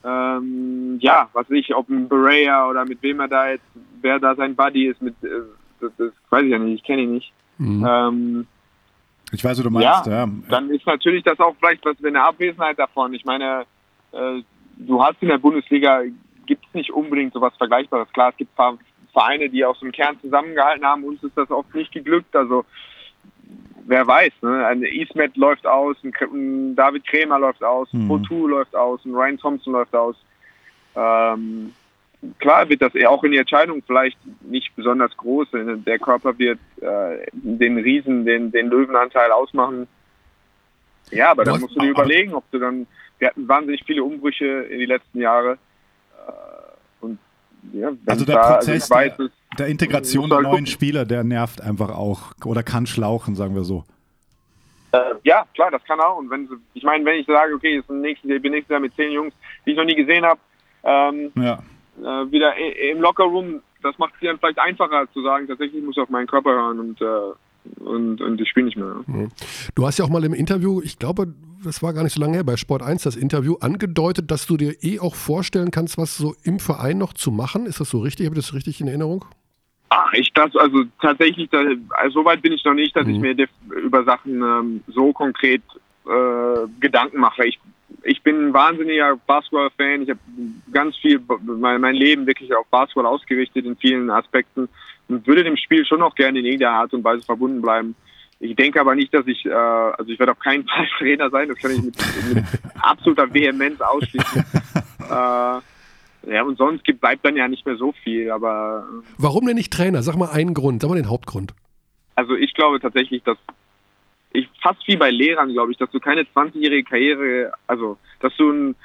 Ähm, ja, was weiß ich, ob ein Berea oder mit wem er da jetzt, wer da sein Buddy ist, mit, äh, das, das, weiß ich ja nicht, ich kenne ihn nicht. Mhm. Ähm, ich weiß, was du meinst, ja, ja. Dann ist natürlich das auch vielleicht was eine Abwesenheit davon. Ich meine, äh, du hast in der Bundesliga, gibt es nicht unbedingt sowas Vergleichbares. Klar, es gibt Vereine, die aus dem Kern zusammengehalten haben, uns ist das oft nicht geglückt. Also wer weiß, ne? Ein Ismet läuft aus, ein, David Krämer läuft aus, ein mhm. läuft aus, ein Ryan Thompson läuft aus. Ähm, klar wird das auch in die Entscheidung vielleicht nicht besonders groß. Der Körper wird äh, den Riesen, den, den Löwenanteil ausmachen. Ja, aber dann musst du dir überlegen, ob du dann, wir hatten wahnsinnig viele Umbrüche in die letzten Jahre. Äh, und ja, also der da, Prozess weiß, der, der, Integration der neuen gucken. Spieler, der nervt einfach auch oder kann schlauchen, sagen wir so. Äh, ja, klar, das kann auch. Und wenn ich meine, wenn ich sage, okay, ich bin nächstes Jahr mit zehn Jungs, die ich noch nie gesehen habe, ähm, ja äh, wieder im Lockerroom, das macht es dann vielleicht einfacher zu sagen, tatsächlich muss ich auf meinen Körper hören und, äh, und, und ich spiele nicht mehr. Mhm. Du hast ja auch mal im Interview, ich glaube, das war gar nicht so lange her, bei Sport 1 das Interview, angedeutet, dass du dir eh auch vorstellen kannst, was so im Verein noch zu machen. Ist das so richtig? Habe ich das richtig in Erinnerung? Ach, ich das, also tatsächlich, da, also so weit bin ich noch nicht, dass mhm. ich mir über Sachen ähm, so konkret äh, Gedanken mache. Ich ich bin ein wahnsinniger Basketball-Fan. Ich habe ganz viel, mein, mein, Leben wirklich auf Basketball ausgerichtet in vielen Aspekten und würde dem Spiel schon noch gerne in irgendeiner Art und Weise verbunden bleiben. Ich denke aber nicht, dass ich, äh, also ich werde auf keinen Fall Trainer sein, das kann ich mit, mit absoluter Vehemenz ausschließen. äh, ja, und sonst gibt, bleibt dann ja nicht mehr so viel, aber. Warum denn nicht Trainer? Sag mal einen Grund, sag mal den Hauptgrund. Also ich glaube tatsächlich, dass ich fast wie bei Lehrern, glaube ich, dass du keine 20-jährige Karriere, also dass du ein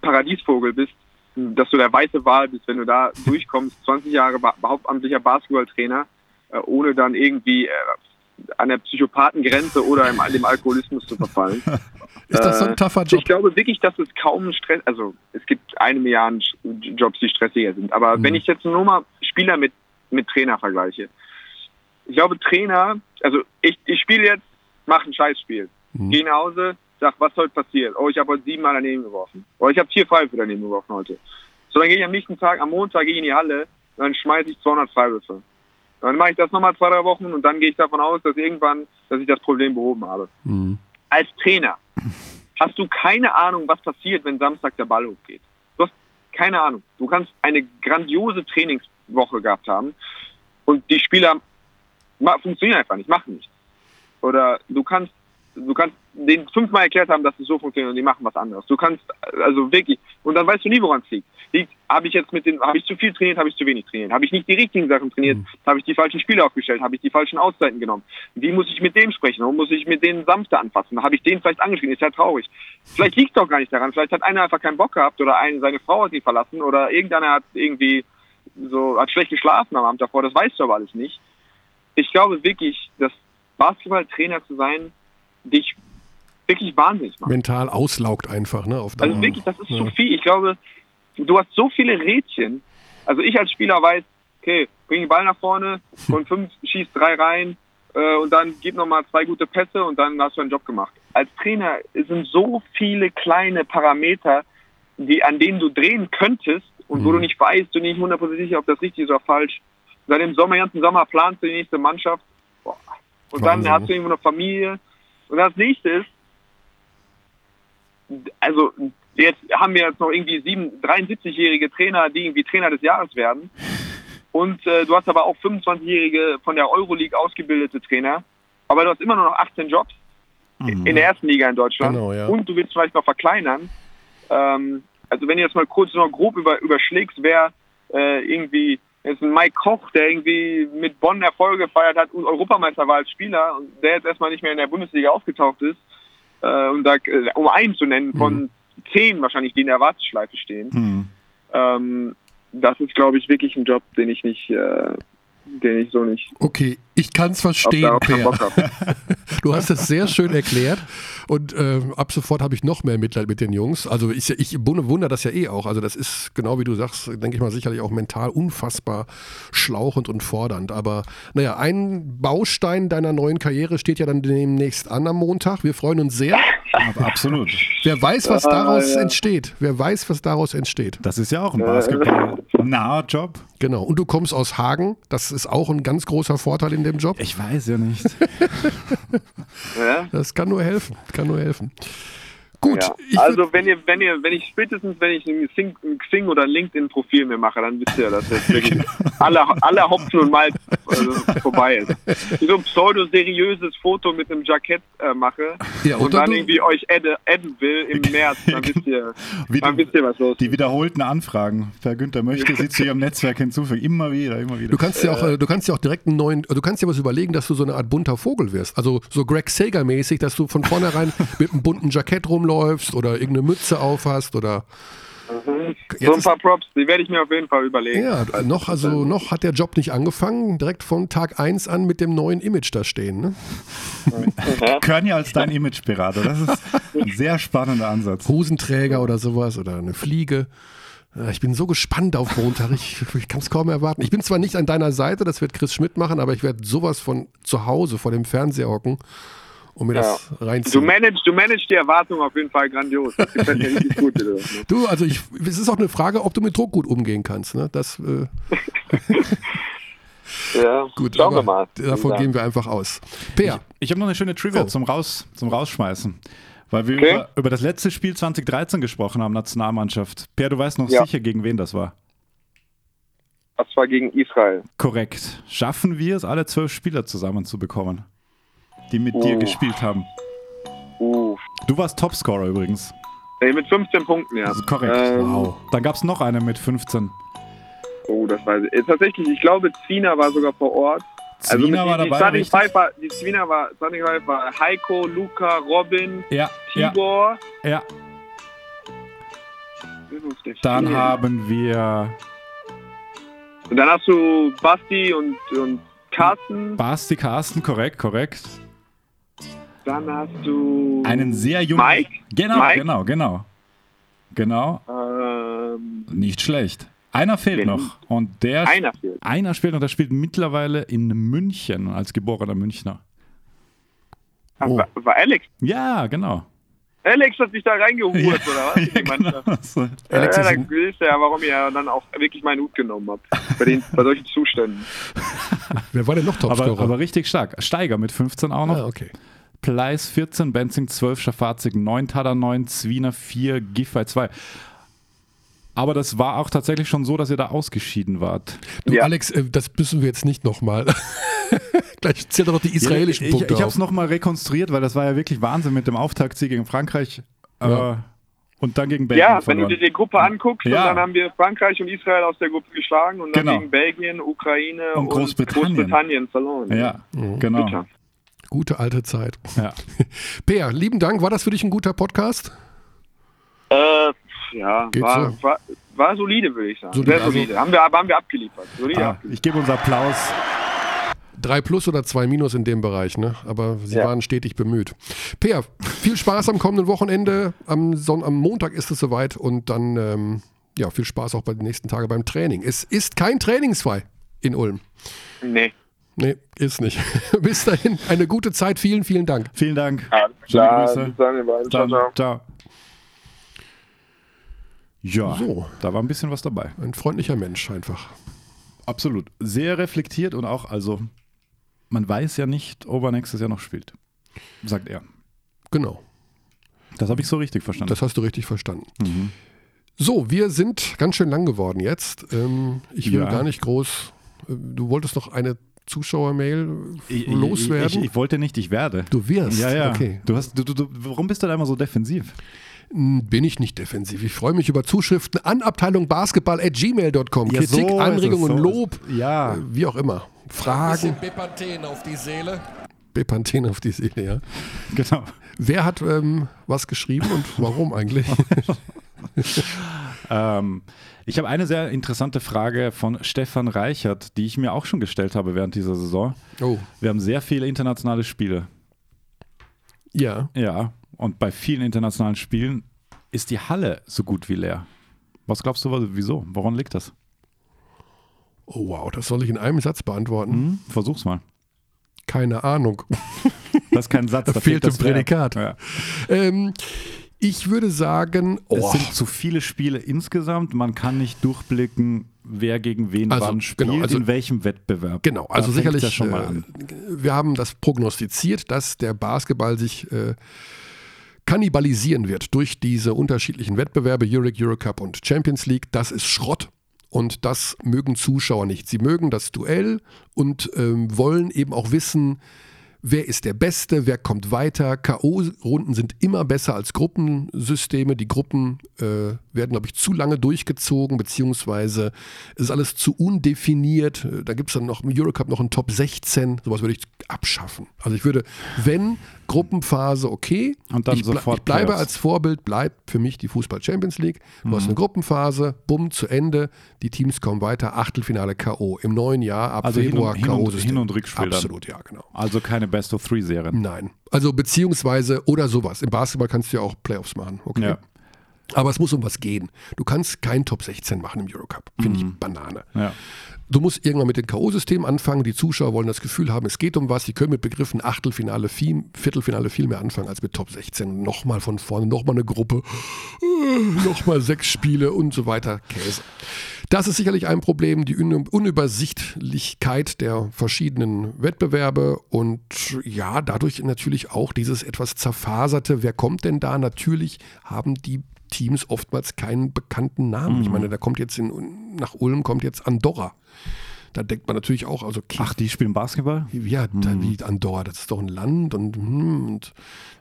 Paradiesvogel bist, dass du der weiße Wahl bist, wenn du da durchkommst, 20 Jahre hauptamtlicher Basketballtrainer, äh, ohne dann irgendwie äh, an der Psychopathengrenze oder im, dem Alkoholismus zu verfallen. Ist das so ein äh, tougher Job? Ich glaube wirklich, dass es kaum Stress, also es gibt eine Milliarde Jobs, die stressiger sind. Aber mhm. wenn ich jetzt nur mal Spieler mit, mit Trainer vergleiche, ich glaube Trainer, also ich, ich spiele jetzt mach ein Scheißspiel. Mhm. Geh nach Hause, sag, was heute passiert? Oh, ich habe heute siebenmal daneben geworfen. Oh, ich habe vier Freiwürfe daneben geworfen heute. So, dann gehe ich am nächsten Tag, am Montag gehe ich in die Halle und dann schmeiße ich 200 Freiwürfe. Dann mache ich das nochmal zwei, drei Wochen und dann gehe ich davon aus, dass irgendwann, dass ich das Problem behoben habe. Mhm. Als Trainer hast du keine Ahnung, was passiert, wenn Samstag der Ball hochgeht. Du hast keine Ahnung. Du kannst eine grandiose Trainingswoche gehabt haben und die Spieler funktionieren einfach nicht, machen nichts. Oder du kannst, du kannst denen fünfmal erklärt haben, dass es so funktioniert und die machen was anderes. Du kannst, also wirklich, und dann weißt du nie, woran es liegt. liegt habe ich jetzt mit den, habe ich zu viel trainiert, habe ich zu wenig trainiert? Habe ich nicht die richtigen Sachen trainiert? Mhm. Habe ich die falschen Spiele aufgestellt? Habe ich die falschen Auszeiten genommen? Wie muss ich mit dem sprechen? Warum muss ich mit denen sanfter anfassen? Habe ich den vielleicht angeschrieben? Ist ja traurig. Vielleicht liegt es auch gar nicht daran. Vielleicht hat einer einfach keinen Bock gehabt oder eine, seine Frau hat ihn verlassen oder irgendeiner hat irgendwie so, hat schlecht geschlafen am Abend davor. Das weißt du aber alles nicht. Ich glaube wirklich, dass Basketballtrainer zu sein, dich wirklich wahnsinnig macht. Mental auslaugt einfach, ne? Auf also wirklich, das ist ja. zu viel. Ich glaube, du hast so viele Rädchen. Also ich als Spieler weiß, okay, bring den Ball nach vorne, von fünf schießt drei rein äh, und dann gib nochmal zwei gute Pässe und dann hast du einen Job gemacht. Als Trainer sind so viele kleine Parameter, die, an denen du drehen könntest und mhm. wo du nicht weißt, du nicht hundertprozentig sicher, ob das richtig ist oder falsch. Seit dem Sommer, ganzen Sommer planst du die nächste Mannschaft. Boah, und Wahnsinn. dann hast du irgendwo eine Familie. Und das nächste ist, also jetzt haben wir jetzt noch irgendwie 73-jährige Trainer, die irgendwie Trainer des Jahres werden. Und äh, du hast aber auch 25-jährige von der Euroleague ausgebildete Trainer. Aber du hast immer nur noch 18 Jobs mhm. in der ersten Liga in Deutschland. Genau, ja. Und du willst vielleicht noch verkleinern. Ähm, also wenn du jetzt mal kurz noch grob über, überschlägst, wer äh, irgendwie ist ein Mike Koch, der irgendwie mit Bonn Erfolge gefeiert hat und Europameister war als Spieler und der jetzt erstmal nicht mehr in der Bundesliga aufgetaucht ist. Äh, und da, äh, um einen zu nennen, von mhm. zehn wahrscheinlich, die in der Warteschleife stehen. Mhm. Ähm, das ist, glaube ich, wirklich ein Job, den ich nicht, äh, den ich so nicht. Okay, ich kann es verstehen, Per. du hast es sehr schön erklärt und äh, ab sofort habe ich noch mehr Mitleid mit den Jungs. Also ich, ich wundere das ja eh auch. Also das ist genau wie du sagst, denke ich mal sicherlich auch mental unfassbar schlauchend und fordernd. Aber naja, ein Baustein deiner neuen Karriere steht ja dann demnächst an am Montag. Wir freuen uns sehr. Aber absolut. Wer weiß, was daraus ja. entsteht. Wer weiß, was daraus entsteht. Das ist ja auch ein Basketball-naher Job. Genau. Und du kommst aus Hagen. Das ist auch ein ganz großer Vorteil in dem Job. Ich weiß ja nicht. das kann nur helfen. Kann nur helfen. Gut. Ja. Also wenn ihr, wenn ihr, wenn ich spätestens, wenn ich ein Xing, ein Xing oder LinkedIn-Profil mir mache, dann wisst ihr, dass jetzt wirklich alle, alle Hopfen und Malz also, vorbei ist. So ein pseudo-seriöses Foto mit einem Jackett äh, mache Ja, und oder dann du- irgendwie euch adden, adden will im März, dann wisst ihr, Wie dann wisst ihr, was los Die wiederholten Anfragen. Per Günther möchte sie zu ihrem Netzwerk hinzufügen. Immer wieder, immer wieder. Du kannst ja auch, äh, du kannst ja auch direkt einen neuen, du kannst ja was überlegen, dass du so eine Art bunter Vogel wirst. Also so Greg Sager-mäßig, dass du von vornherein mit einem bunten Jackett rumläufst oder irgendeine Mütze aufhast oder So jetzt ein paar Props, die werde ich mir auf jeden Fall überlegen. ja, noch, also noch hat der Job nicht angefangen, direkt von Tag 1 an mit dem neuen Image da stehen. Ne? Körny als dein Imageberater. Das ist ein sehr spannender Ansatz. Hosenträger oder sowas oder eine Fliege. Äh, Ich bin so gespannt auf Montag. Ich, ich kann es kaum erwarten. Ich bin zwar nicht an deiner Seite, das wird Chris Schmidt machen, aber ich werde sowas von zu Hause vor dem Fernseher hocken und mir das Du reinziehen. managst, du managst die Erwartung auf jeden Fall grandios. Das gefällt mir richtig gut. du. Du, also ich, es ist auch eine Frage, ob du mit Druck gut umgehen kannst. Ne? Das, äh, Ja, gut, schauen wir mal. davon gehen wir einfach aus. Peer, Ich habe noch eine schöne Trivia Oh. zum, Raus, zum Rausschmeißen. Weil wir Okay. über, über das letzte Spiel 2013 gesprochen haben, Nationalmannschaft. Per, du weißt noch Ja. sicher, gegen wen das war. Das war gegen Israel. Korrekt. Schaffen wir es, alle zwölf Spieler zusammenzubekommen, die mit dir Oh. gespielt haben? Uh. Du warst Topscorer übrigens. Ey, mit 15 Punkten, ja. Also korrekt. Ähm, wow. Dann gab es noch eine mit 15. Oh, das weiß ich. Äh, Tatsächlich, ich glaube, Zwiener war sogar vor Ort. Also Zwiener mit, war die, die dabei, Starting richtig? Five war, die Zwiener war, Starting Five war Heiko, Luca, Robin, Ja, ja, Tibor. ja. Der Dann haben wir Und dann hast du Basti und, und Carsten. Basti Carsten, korrekt, korrekt. Dann hast du Einen sehr jungen. Mike. Genau, Mike? genau, genau. Genau, Ähm, nicht schlecht. Einer fehlt noch. Und der einer fehlt. einer spielt und der spielt mittlerweile in München als geborener Münchner. Ach, Oh. war, war Alex. Ja, genau. Alex hat sich da reingehurt, Ja, oder was? ja, genau. Alex ja, dann wisst ihr ja, warum ihr dann auch wirklich meinen Hut genommen habt. Bei, den, bei solchen Zuständen. wer war denn noch Aber, Topscorer? aber richtig stark. Steiger mit 15 auch noch. ah, okay. Pleis 14, Benzing 12, Schafazik 9, Tada 9, Zwiener 4, Giffey 2. Aber das war auch tatsächlich schon so, dass ihr da ausgeschieden wart. Du, Ja. Alex, äh, das müssen wir jetzt nicht nochmal. Gleich zählt er doch die israelischen ich, Punkte Ich habe auf. es nochmal rekonstruiert, weil das war ja wirklich Wahnsinn mit dem Auftaktsieg gegen Frankreich Ja. äh, und dann gegen Belgien Ja, wenn verloren. du dir die Gruppe anguckst, Ja. und dann haben wir Frankreich und Israel aus der Gruppe geschlagen und dann Genau. gegen Belgien, Ukraine Und und, Großbritannien. Großbritannien verloren. ja, Mhm. genau. Bitter. Gute alte Zeit. Ja. Peer, lieben Dank. War das für dich ein guter Podcast? Äh, ja, war, so. war, war solide, würde ich sagen. Solide, Sehr also- solide. Haben, wir, haben wir abgeliefert. Solide Ah, abgeliefert. ich gebe uns Applaus. Drei plus oder zwei minus in dem Bereich, ne? Aber sie Ja. waren stetig bemüht. Peer, viel Spaß am kommenden Wochenende. Am, Son am Montag ist es soweit und dann ähm, ja, viel Spaß auch bei den nächsten Tagen beim Training. Es ist kein trainingsfrei in Ulm. Nee. Nee, ist nicht. Bis dahin, eine gute Zeit. Vielen, vielen Dank. Vielen Dank. Alles klar. Grüße. Bis dann, ihr beiden. Ciao, Dann, ciao. ciao. Ja, So. da war ein bisschen was dabei. Ein freundlicher Mensch einfach. Absolut. Sehr reflektiert und auch, also, man weiß ja nicht, ob er nächstes Jahr noch spielt. Sagt er. Genau. Das habe ich so richtig verstanden. Das hast du richtig verstanden. Mhm. So, wir sind ganz schön lang geworden jetzt. Ähm, ich will Ja. gar nicht groß. äh, Du wolltest noch eine Zuschauermail Ich, ich, loswerden? ich, ich wollte nicht, ich werde. du wirst. Ja, ja. Okay. Du hast, du, du, du, warum bist du da immer so defensiv? Hm, Bin ich nicht defensiv. Ich freue mich über Zuschriften an Abteilung Basketball at gmail.com. Ja, Kritik, so Anregungen, so Lob. Ja. äh, wie auch immer. Fragen. Bepanthen auf die Seele. Bepanthen auf die Seele, ja. Genau. Wer hat ähm, was geschrieben und warum eigentlich? Ähm, ich habe eine sehr interessante Frage von Stefan Reichert, die ich mir auch schon gestellt habe während dieser Saison. Oh, Wir haben sehr viele internationale Spiele. ja. Ja. Und bei vielen internationalen Spielen ist die Halle so gut wie leer. Was glaubst du, wieso? Woran liegt das? Oh, wow, das soll ich in einem Satz beantworten. Hm? Versuch's mal. Keine Ahnung. Das ist kein Satz. Da fehlt das ein Prädikat. Verb. Ähm, ich würde sagen, Ja. Es oh, sind zu viele Spiele insgesamt. Man kann nicht durchblicken, wer gegen wen Also, wann spielt, genau, also- in welchem Wettbewerb. Genau, also sicherlich, Ja schon mal an. Äh, wir haben das prognostiziert, dass der Basketball sich äh, kannibalisieren wird durch diese unterschiedlichen Wettbewerbe, Euroleague, Eurocup und Champions League. Das ist Schrott. Und das mögen Zuschauer nicht. Sie mögen das Duell und ähm, wollen eben auch wissen, wer ist der Beste, wer kommt weiter. K.O.-Runden sind immer besser als Gruppensysteme. Die Gruppen äh, werden, glaube ich, zu lange durchgezogen, beziehungsweise ist alles zu undefiniert. Da gibt es dann noch im Eurocup noch einen Top 16. Sowas würde ich abschaffen. Also ich würde, wenn Gruppenphase okay. Und dann ich, sofort ich bleibe Playoffs. als Vorbild, bleibt für mich die Fußball Champions League. Du Mhm. hast eine Gruppenphase, bumm, zu Ende. Die Teams kommen weiter, Achtelfinale K.O. Im neuen Jahr, ab Also hin Februar hin und- K.O.-System. Hin- und Rückspiel dann. Absolut, ja, genau. Also keine Best-of-Three-Serien. Nein. Also beziehungsweise oder sowas. Im Basketball kannst du ja auch Playoffs machen. Okay. Ja. Aber es muss um was gehen. Du kannst kein Top 16 machen im Eurocup. Finde ich Banane. Ja. Du musst irgendwann mit dem K.O.-System anfangen. Die Zuschauer wollen das Gefühl haben, es geht um was. Die können mit Begriffen Achtelfinale, viel, Viertelfinale viel mehr anfangen als mit Top 16. Nochmal von vorne, nochmal eine Gruppe, äh, nochmal sechs Spiele und so weiter. Käse. Das ist sicherlich ein Problem, die Un Unübersichtlichkeit der verschiedenen Wettbewerbe und ja, dadurch natürlich auch dieses etwas zerfaserte, wer kommt denn da? Natürlich haben die Teams oftmals keinen bekannten Namen. Ich meine, da kommt jetzt in, nach Ulm kommt jetzt Andorra. Da denkt man natürlich auch, also okay, Ach, die spielen Basketball? ja, da, wie Andorra, das ist doch ein Land und, hm, und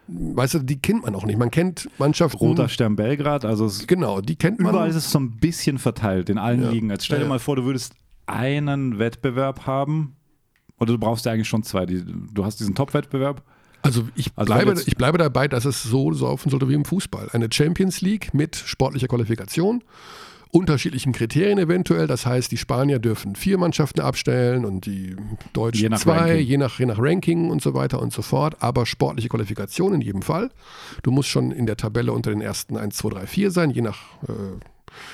weißt du, die kennt man auch nicht. Man kennt Mannschaften. Roter Stern Belgrad, also es, Genau, die kennt man. überall ist es so ein bisschen verteilt in allen Ja. Ligen. Jetzt stell dir Ja. mal vor, du würdest einen Wettbewerb haben oder du brauchst ja eigentlich schon zwei. Die, du hast diesen Top-Wettbewerb. Also ich, Also bleibe, ich bleibe dabei, dass es so laufen sollte wie im Fußball. Eine Champions League mit sportlicher Qualifikation, unterschiedlichen Kriterien eventuell. Das heißt, die Spanier dürfen vier Mannschaften abstellen und die Deutschen Je nach zwei, Ranking. je nach, je nach Ranking und so weiter und so fort. Aber sportliche Qualifikation in jedem Fall. Du musst schon in der Tabelle unter den ersten 1, 2, 3, 4 sein, je nach äh,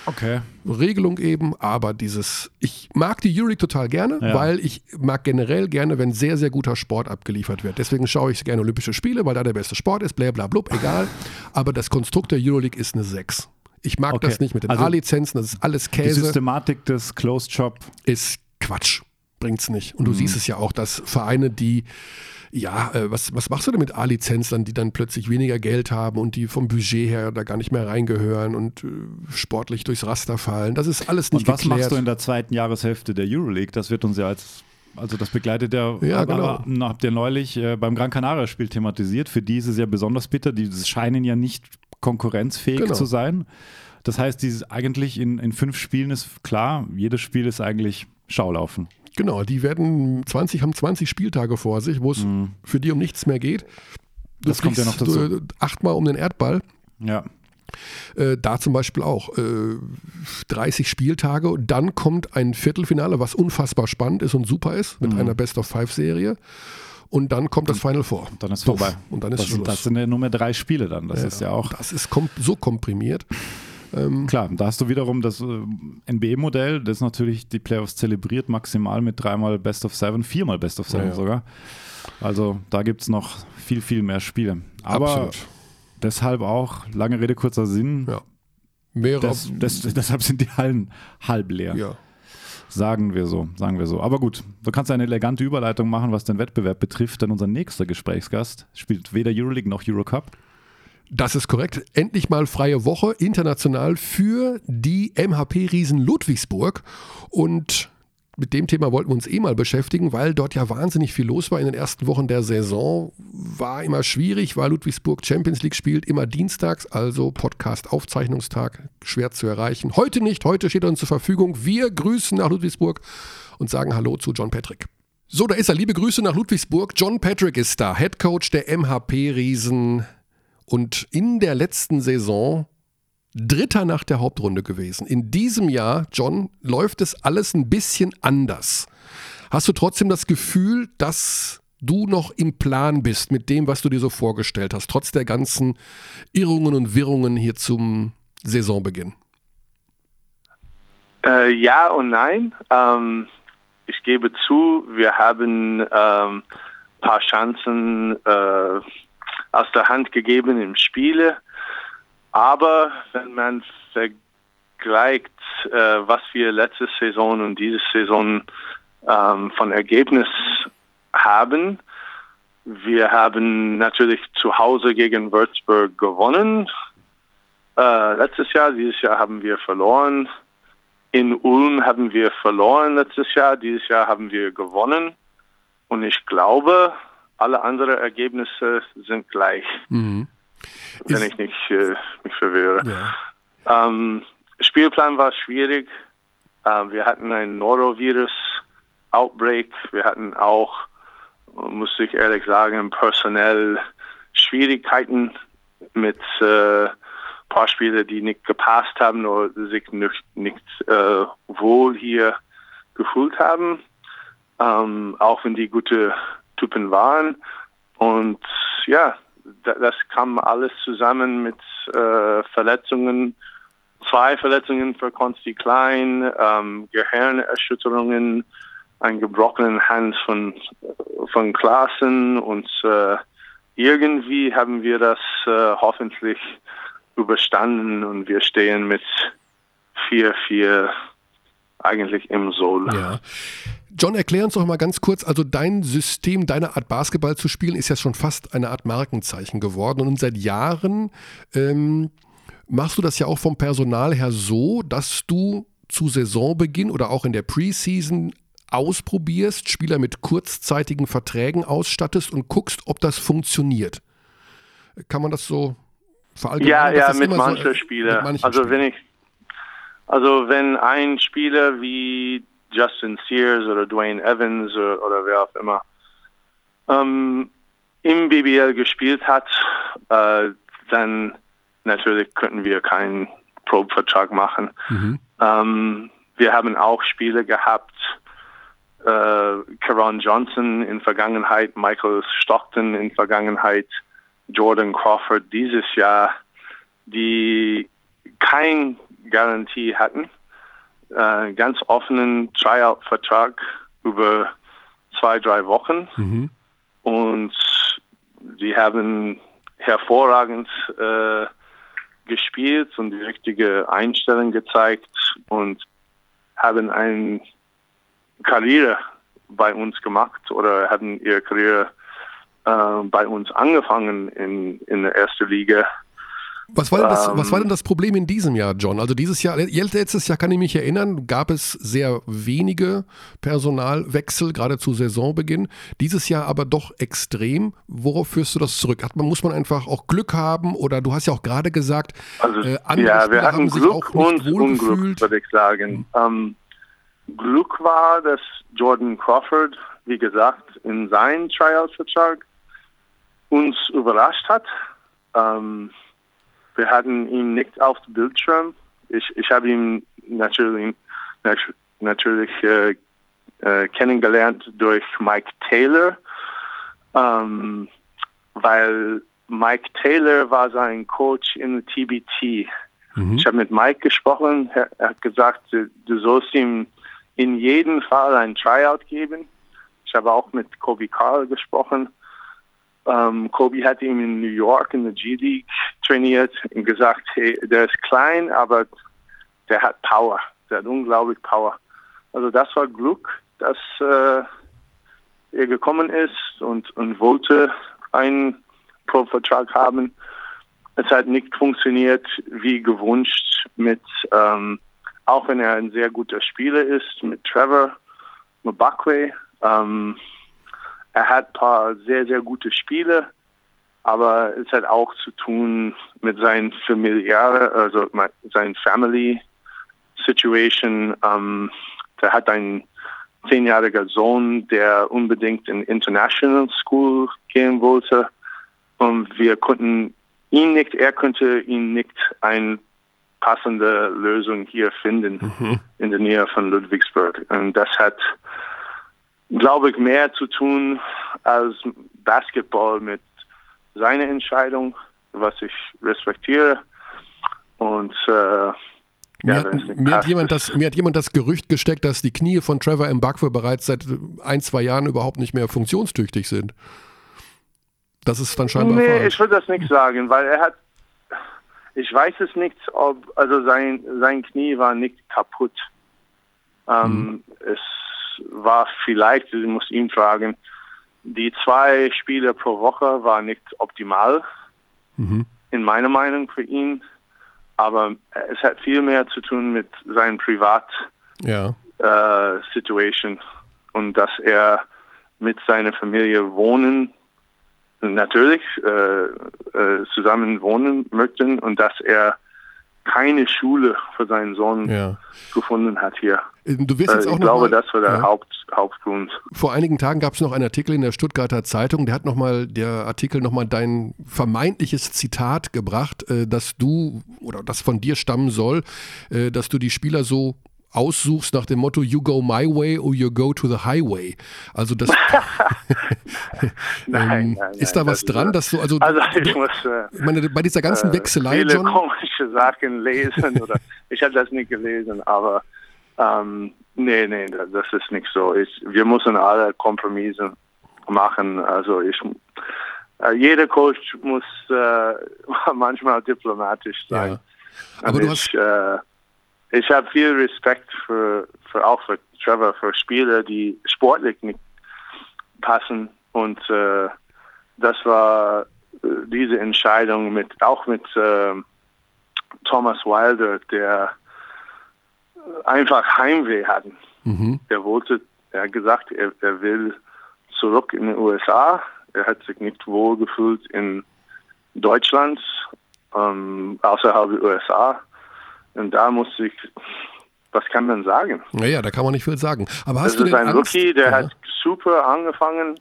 Okay. Regelung eben, aber dieses, ich mag die Euroleague total gerne, Ja. weil ich mag generell gerne, wenn sehr, sehr guter Sport abgeliefert wird. Deswegen schaue ich gerne Olympische Spiele, weil da der beste Sport ist, bla egal. Aber das Konstrukt der Euroleague ist eine 6. Ich mag Okay. das nicht mit den Also A-Lizenzen, das ist alles Die Käse, Systematik des Closed Shop. ist Quatsch. Bringt's nicht. Und du Mhm. siehst es ja auch, dass Vereine, die ja, äh, was, was machst du denn mit A-Lizenzlern, die dann plötzlich weniger Geld haben und die vom Budget her da gar nicht mehr reingehören und äh, sportlich durchs Raster fallen? Das ist alles nicht Und was geklärt. machst du in der zweiten Jahreshälfte der Euroleague? Das wird uns ja als, also das begleitet ja, Ja, genau. habt ihr neulich äh, beim Gran Canaria Spiel thematisiert. Für die ist es ja besonders bitter. Die scheinen ja nicht konkurrenzfähig Genau. zu sein. Das heißt, dieses eigentlich in, in fünf Spielen ist klar, jedes Spiel ist eigentlich Schaulaufen. Genau, die werden 20, haben 20 Spieltage vor sich, wo es für die um nichts mehr geht. Du Mhm. Das kommt ja noch dazu. äh, achtmal um den Erdball. Ja. Äh, da zum Beispiel auch äh, 30 Spieltage und dann kommt ein Viertelfinale, was unfassbar spannend ist und super ist, Mhm. mit einer Best-of-Five-Serie. Und dann kommt das Final Four. Dann ist Puff. vorbei. Und dann ist das, Schluss. das sind ja nur mehr drei Spiele dann. Das ist ja auch Das ist kom so komprimiert. Klar, da hast du wiederum das äh, NBA-Modell, das natürlich die Playoffs zelebriert, maximal mit dreimal Best of Seven, viermal Best of Seven Ja, ja. sogar. Also da gibt es noch viel, viel mehr Spiele. Aber Absolut. deshalb auch, lange Rede, kurzer Sinn, Ja. Mehrere. das, das, deshalb sind die Hallen halb leer. ja. Sagen wir so, sagen wir so. Aber gut, du kannst eine elegante Überleitung machen, was den Wettbewerb betrifft, denn unser nächster Gesprächsgast spielt weder Euroleague noch Eurocup. Das ist korrekt. Endlich mal freie Woche international für die MHP-Riesen Ludwigsburg. Und mit dem Thema wollten wir uns eh mal beschäftigen, weil dort ja wahnsinnig viel los war in den ersten Wochen der Saison. War immer schwierig, weil Ludwigsburg Champions League spielt, immer dienstags, also Podcast-Aufzeichnungstag, schwer zu erreichen. Heute nicht, heute steht er uns zur Verfügung. Wir grüßen nach Ludwigsburg und sagen Hallo zu John Patrick. So, da ist er. Liebe Grüße nach Ludwigsburg. John Patrick ist da, Head Coach der MHP-Riesen und in der letzten Saison Dritter nach der Hauptrunde gewesen. In diesem Jahr, John, läuft es alles ein bisschen anders. Hast du trotzdem das Gefühl, dass du noch im Plan bist mit dem, was du dir so vorgestellt hast, trotz der ganzen Irrungen und Wirrungen hier zum Saisonbeginn? Äh, ja und nein. Ähm, ich gebe zu, wir haben ein ähm, paar Chancen äh, aus der Hand gegeben im Spiele. Aber wenn man vergleicht, äh, was wir letzte Saison und diese Saison ähm, von Ergebnis haben, wir haben natürlich zu Hause gegen Würzburg gewonnen. Äh, letztes Jahr, dieses Jahr haben wir verloren. in Ulm haben wir verloren letztes Jahr, dieses Jahr haben wir gewonnen. Und ich glaube, alle anderen Ergebnisse sind gleich. Mhm. Wenn ich nicht äh, mich verwirre. Ja. Ähm, Spielplan war schwierig. Äh, wir hatten ein Norovirus-Outbreak. Wir hatten auch, muss ich ehrlich sagen, personell Schwierigkeiten mit äh, paar Spiele, die nicht gepasst haben oder sich nicht, nicht äh, wohl hier gefühlt haben, ähm, auch wenn die gute Typen waren. Und ja, das kam alles zusammen mit äh, Verletzungen, zwei Verletzungen für Konsti Klein, ähm, Gehirnerschütterungen, einen gebrochenen Hand von, von Klassen und äh, irgendwie haben wir das äh, hoffentlich überstanden und wir stehen mit 4-4 eigentlich im Soul. Ja. John, erklär uns doch mal ganz kurz, also dein System, deine Art Basketball zu spielen, ist ja schon fast eine Art Markenzeichen geworden und seit Jahren ähm, machst du das ja auch vom Personal her so, dass du zu Saisonbeginn oder auch in der Preseason ausprobierst, Spieler mit kurzzeitigen Verträgen ausstattest und guckst, ob das funktioniert. Kann man das so ja, ja, mit manchen so, Spielern. also wenn ich, also wenn ein Spieler wie Justin Sears oder Dwayne Evans oder, oder wer auch immer ähm, im BBL gespielt hat, äh, dann natürlich könnten wir keinen Probevertrag machen. Mhm. Ähm, wir haben auch Spiele gehabt, äh, Karon Johnson in Vergangenheit, Michael Stockton in Vergangenheit, Jordan Crawford dieses Jahr, die kein Garantie hatten, äh, ganz offenen Tryout-Vertrag über zwei, drei Wochen. Mhm. Und sie haben hervorragend äh, gespielt und die richtige Einstellung gezeigt und haben eine Karriere bei uns gemacht oder haben ihre Karriere äh, bei uns angefangen in, in der ersten Liga. Was war, denn das, ähm, was war denn das Problem in diesem Jahr, John? Also dieses Jahr, letztes Jahr kann ich mich erinnern, gab es sehr wenige Personalwechsel, gerade zu Saisonbeginn. Dieses Jahr aber doch extrem. Worauf führst du das zurück? Hat man, muss man einfach auch Glück haben? Oder du hast ja auch gerade gesagt, also, äh, andere ja, wir hatten Glück und Unglück, würde ich sagen. Mhm. Ähm, Glück war, dass Jordan Crawford, wie gesagt, in seinen Tryout-Vertrag uns überrascht hat. Ähm, wir hatten ihn nicht auf dem Bildschirm. Ich, ich habe ihn natürlich, natürlich äh, äh, kennengelernt durch Mike Taylor, ähm, weil Mike Taylor war sein Coach in der TBT. Mhm. Ich habe mit Mike gesprochen. Er, er hat gesagt, du, du sollst ihm in jedem Fall ein Tryout geben. Ich habe auch mit Kobe Carl gesprochen. Um, Kobe hat ihn in New York in der G-League trainiert und gesagt, hey, der ist klein, aber der hat Power. Der hat unglaublich Power. Also das war Glück, dass äh, er gekommen ist und, und wollte einen Pro-Vertrag haben. Es hat nicht funktioniert wie gewünscht mit, ähm, auch wenn er ein sehr guter Spieler ist, mit Trevor Mbakwe. Ähm, er hat ein paar sehr, sehr gute Spiele, aber es hat auch zu tun mit seinen familiären, also seinen Family Situation. Ähm, der hat einen zehnjähriger Sohn, der unbedingt in International School gehen wollte. Und wir konnten ihn nicht, er könnte ihn nicht eine passende Lösung hier finden mhm. in der Nähe von Ludwigsburg. Und das hat glaube ich, mehr zu tun als Basketball mit seiner Entscheidung, was ich respektiere. Und äh, mir, ja, hat, mir, hat jemand das, mir hat jemand das Gerücht gesteckt, dass die Knie von Trevor Mbakwe bereits seit ein, zwei Jahren überhaupt nicht mehr funktionstüchtig sind. Das ist dann scheinbar Nee, falsch. ich würde das nicht sagen, weil er hat, ich weiß es nicht, ob, also sein, sein Knie war nicht kaputt. Ähm, hm. Es war vielleicht, ich muss ihn fragen, die zwei Spiele pro Woche war nicht optimal, mhm. in meiner Meinung für ihn. aber es hat viel mehr zu tun mit seinem Privat Ja. äh, Situation und dass er mit seiner Familie wohnen, natürlich äh, äh, zusammen wohnen möchten und dass er keine Schule für seinen Sohn Ja. gefunden hat hier. Du wirst Äh, jetzt auch ich noch glaube, mal, das war der ja. Haupt, Hauptgrund. Vor einigen Tagen gab es noch einen Artikel in der Stuttgarter Zeitung, der hat nochmal, der Artikel nochmal dein vermeintliches Zitat gebracht, äh, dass du oder das von dir stammen soll, äh, dass du die Spieler so aussuchst nach dem Motto You go my way or you go to the highway. Also das Nein, ähm, nein, ist da nein, was dran, dass du also, Also ich du, muss äh, meine, bei dieser ganzen äh, Wechselei, viele John, komische Sachen lesen oder ich habe das nicht gelesen, aber ähm, nee, nee, das ist nicht so. Ich, wir müssen alle Kompromisse machen. Also ich, äh, jeder Coach muss äh, manchmal diplomatisch sein. Ja. Aber Und du ich, äh, ich habe viel Respekt für, für auch für Trevor, für Spieler, die sportlich nicht passen. Und äh, das war äh, diese Entscheidung mit auch mit äh, Thomas Wilder, der einfach Heimweh hatten. mhm. Er wollte, er hat gesagt, er, er will zurück in den USA. Er hat sich nicht wohl gefühlt in Deutschland, ähm, außerhalb der USA. Und da musste ich, was kann man sagen? naja, da kann man nicht viel sagen. Aber Das hast du ist ein Angst? Rookie, der Ja. hat super angefangen.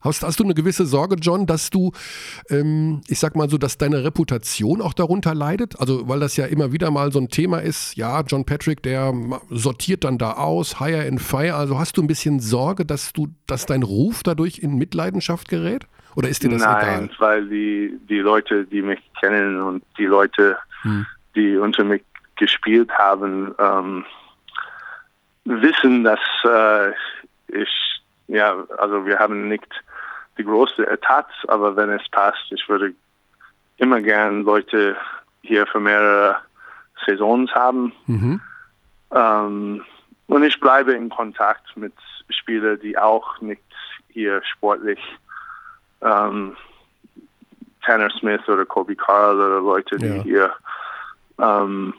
Hast, hast du eine gewisse Sorge, John, dass du, ähm, ich sag mal so, dass deine Reputation auch darunter leidet? Also, weil das ja immer wieder mal so ein Thema ist, ja, John Patrick, der sortiert dann da aus, hire and fire. Also hast du ein bisschen Sorge, dass du, dass dein Ruf dadurch in Mitleidenschaft gerät? Oder ist dir das Nein, egal? weil die, die Leute, die mich kennen und die Leute, Hm. Die unter mich gespielt haben, ähm, wissen, dass äh, ich, ja, also wir haben nicht die große Etats, aber wenn es passt, ich würde immer gern Leute hier für mehrere Saisons haben. Mhm. Ähm, und ich bleibe in Kontakt mit Spielern, die auch nicht hier sportlich ähm, Tanner Smith oder Kobe Carl oder Leute, die Ja. hier ähm,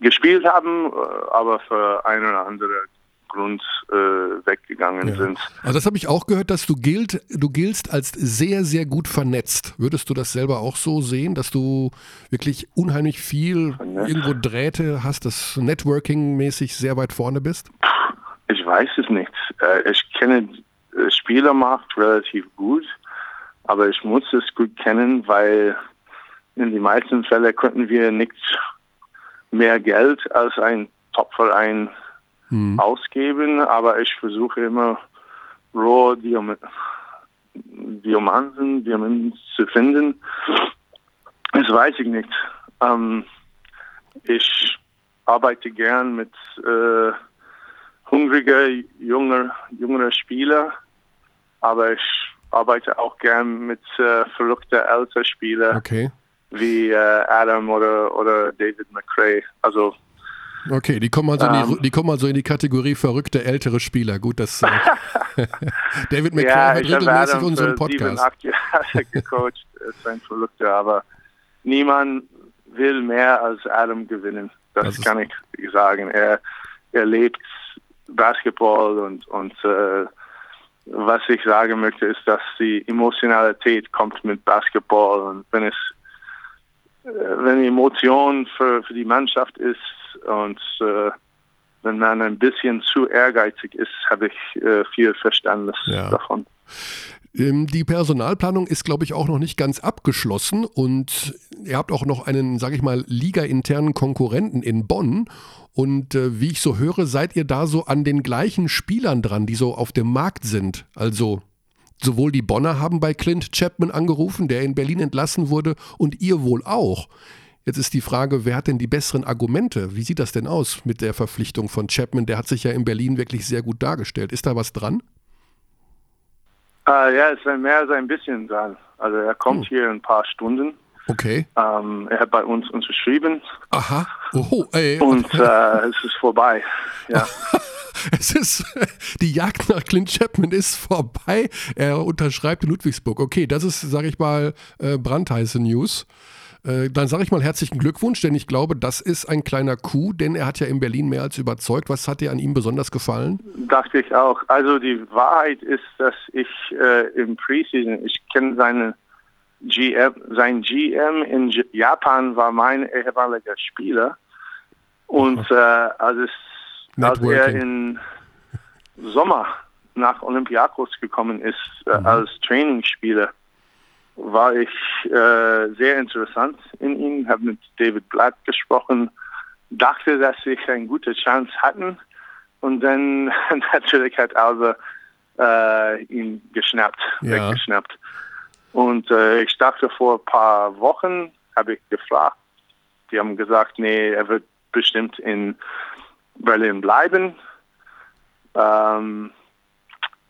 gespielt haben, äh, aber für einen oder anderen Grund äh, weggegangen Ja. sind. Also das habe ich auch gehört, dass du gilt, du giltst als sehr, sehr gut vernetzt. Würdest du das selber auch so sehen, dass du wirklich unheimlich viel Vernetzt? irgendwo Drähte hast, dass Networking-mäßig sehr weit vorne bist? Ich weiß es nicht. Äh, Ich kenne äh, Spielermarkt relativ gut, aber ich muss es gut kennen, weil in den meisten Fällen könnten wir nicht mehr Geld als ein Topverein Hm. ausgeben, aber ich versuche immer rohe Diam Diamanten, Diamanten zu finden. Das weiß ich nicht. Ähm, ich arbeite gern mit äh, hungriger, junger, junger Spieler, aber ich arbeite auch gern mit äh, verrückten älteren Spielern Okay. Wie äh, Adam oder, oder David McRae. Also Okay, die kommen also, in, die, Ähm. die kommen also in die Kategorie verrückte ältere Spieler. Gut, das äh, David McRae ja, hat ich habe regelmäßig Adam unseren für sieben, Podcast. acht Jahre gecoacht. Ist ein Verrückter, aber niemand will mehr als Adam gewinnen. Das, Das kann ich sagen. Er, er lebt Basketball und, und äh, was ich sagen möchte, ist, dass die Emotionalität kommt mit Basketball und wenn es wenn die Emotion für, für die Mannschaft ist und äh, wenn man ein bisschen zu ehrgeizig ist, habe ich äh, viel Verständnis Ja. davon. Ähm, Die Personalplanung ist, glaube ich, auch noch nicht ganz abgeschlossen und ihr habt auch noch einen, sage ich mal, ligainternen Konkurrenten in Bonn. Und äh, wie ich so höre, seid ihr da so an den gleichen Spielern dran, die so auf dem Markt sind. Also sowohl die Bonner haben bei Clint Chapman angerufen, der in Berlin entlassen wurde, und ihr wohl auch. Jetzt ist die Frage, wer hat denn die besseren Argumente? Wie sieht das denn aus mit der Verpflichtung von Chapman? Der hat sich ja in Berlin wirklich sehr gut dargestellt. Ist da was dran? Äh, ja, es ist mehr als ein bisschen dran. Also er kommt Hm. hier in ein paar Stunden. Okay. Ähm, er hat bei uns unterschrieben Aha. Oho, ey. und äh, es ist vorbei. Ja. Es ist, die Jagd nach Clint Chapman ist vorbei. Er unterschreibt in Ludwigsburg. Okay, das ist, sage ich mal, äh, brandheiße News. Äh, dann sage ich mal herzlichen Glückwunsch, denn ich glaube, das ist ein kleiner Coup, denn er hat ja in Berlin mehr als überzeugt. Was hat dir an ihm besonders gefallen? Dachte ich auch. Also die Wahrheit ist, dass ich äh, im Preseason, ich kenne seine GM, sein GM in Japan war mein ehemaliger Spieler. Und äh, als, als er im Sommer nach Olympiakos gekommen ist, äh, mhm. als Trainingsspieler, war ich äh, sehr interessant in ihm, habe mit David Blatt gesprochen, dachte, dass ich eine gute Chance hatten und dann natürlich hat Alba äh, ihn geschnappt, ja. weggeschnappt. Und äh, ich dachte vor ein paar Wochen, habe ich gefragt, die haben gesagt, nee, er wird bestimmt in Berlin bleiben. Ähm,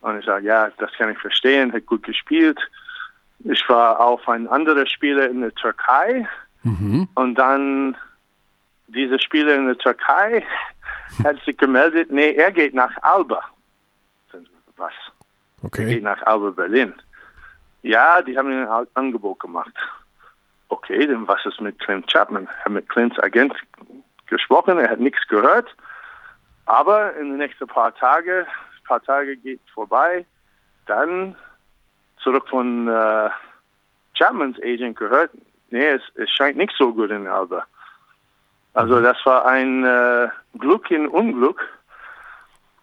und ich sage, ja, das kann ich verstehen, hat gut gespielt. Ich war auf ein anderes Spieler in der Türkei mhm. und dann dieser Spieler in der Türkei hat sich gemeldet, nee, er geht nach Alba. Was? Okay. Er geht nach Alba Berlin. Ja, die haben ein Angebot gemacht. Okay, dann was ist mit Clint Chapman? Er hat mit Clints Agent gesprochen, er hat nichts gehört. Aber in den nächsten paar Tagen, paar Tage geht vorbei, dann zurück von äh, Chapmans Agent gehört, nee, es, es scheint nicht so gut in Alba. Also das war ein äh, Glück in Unglück,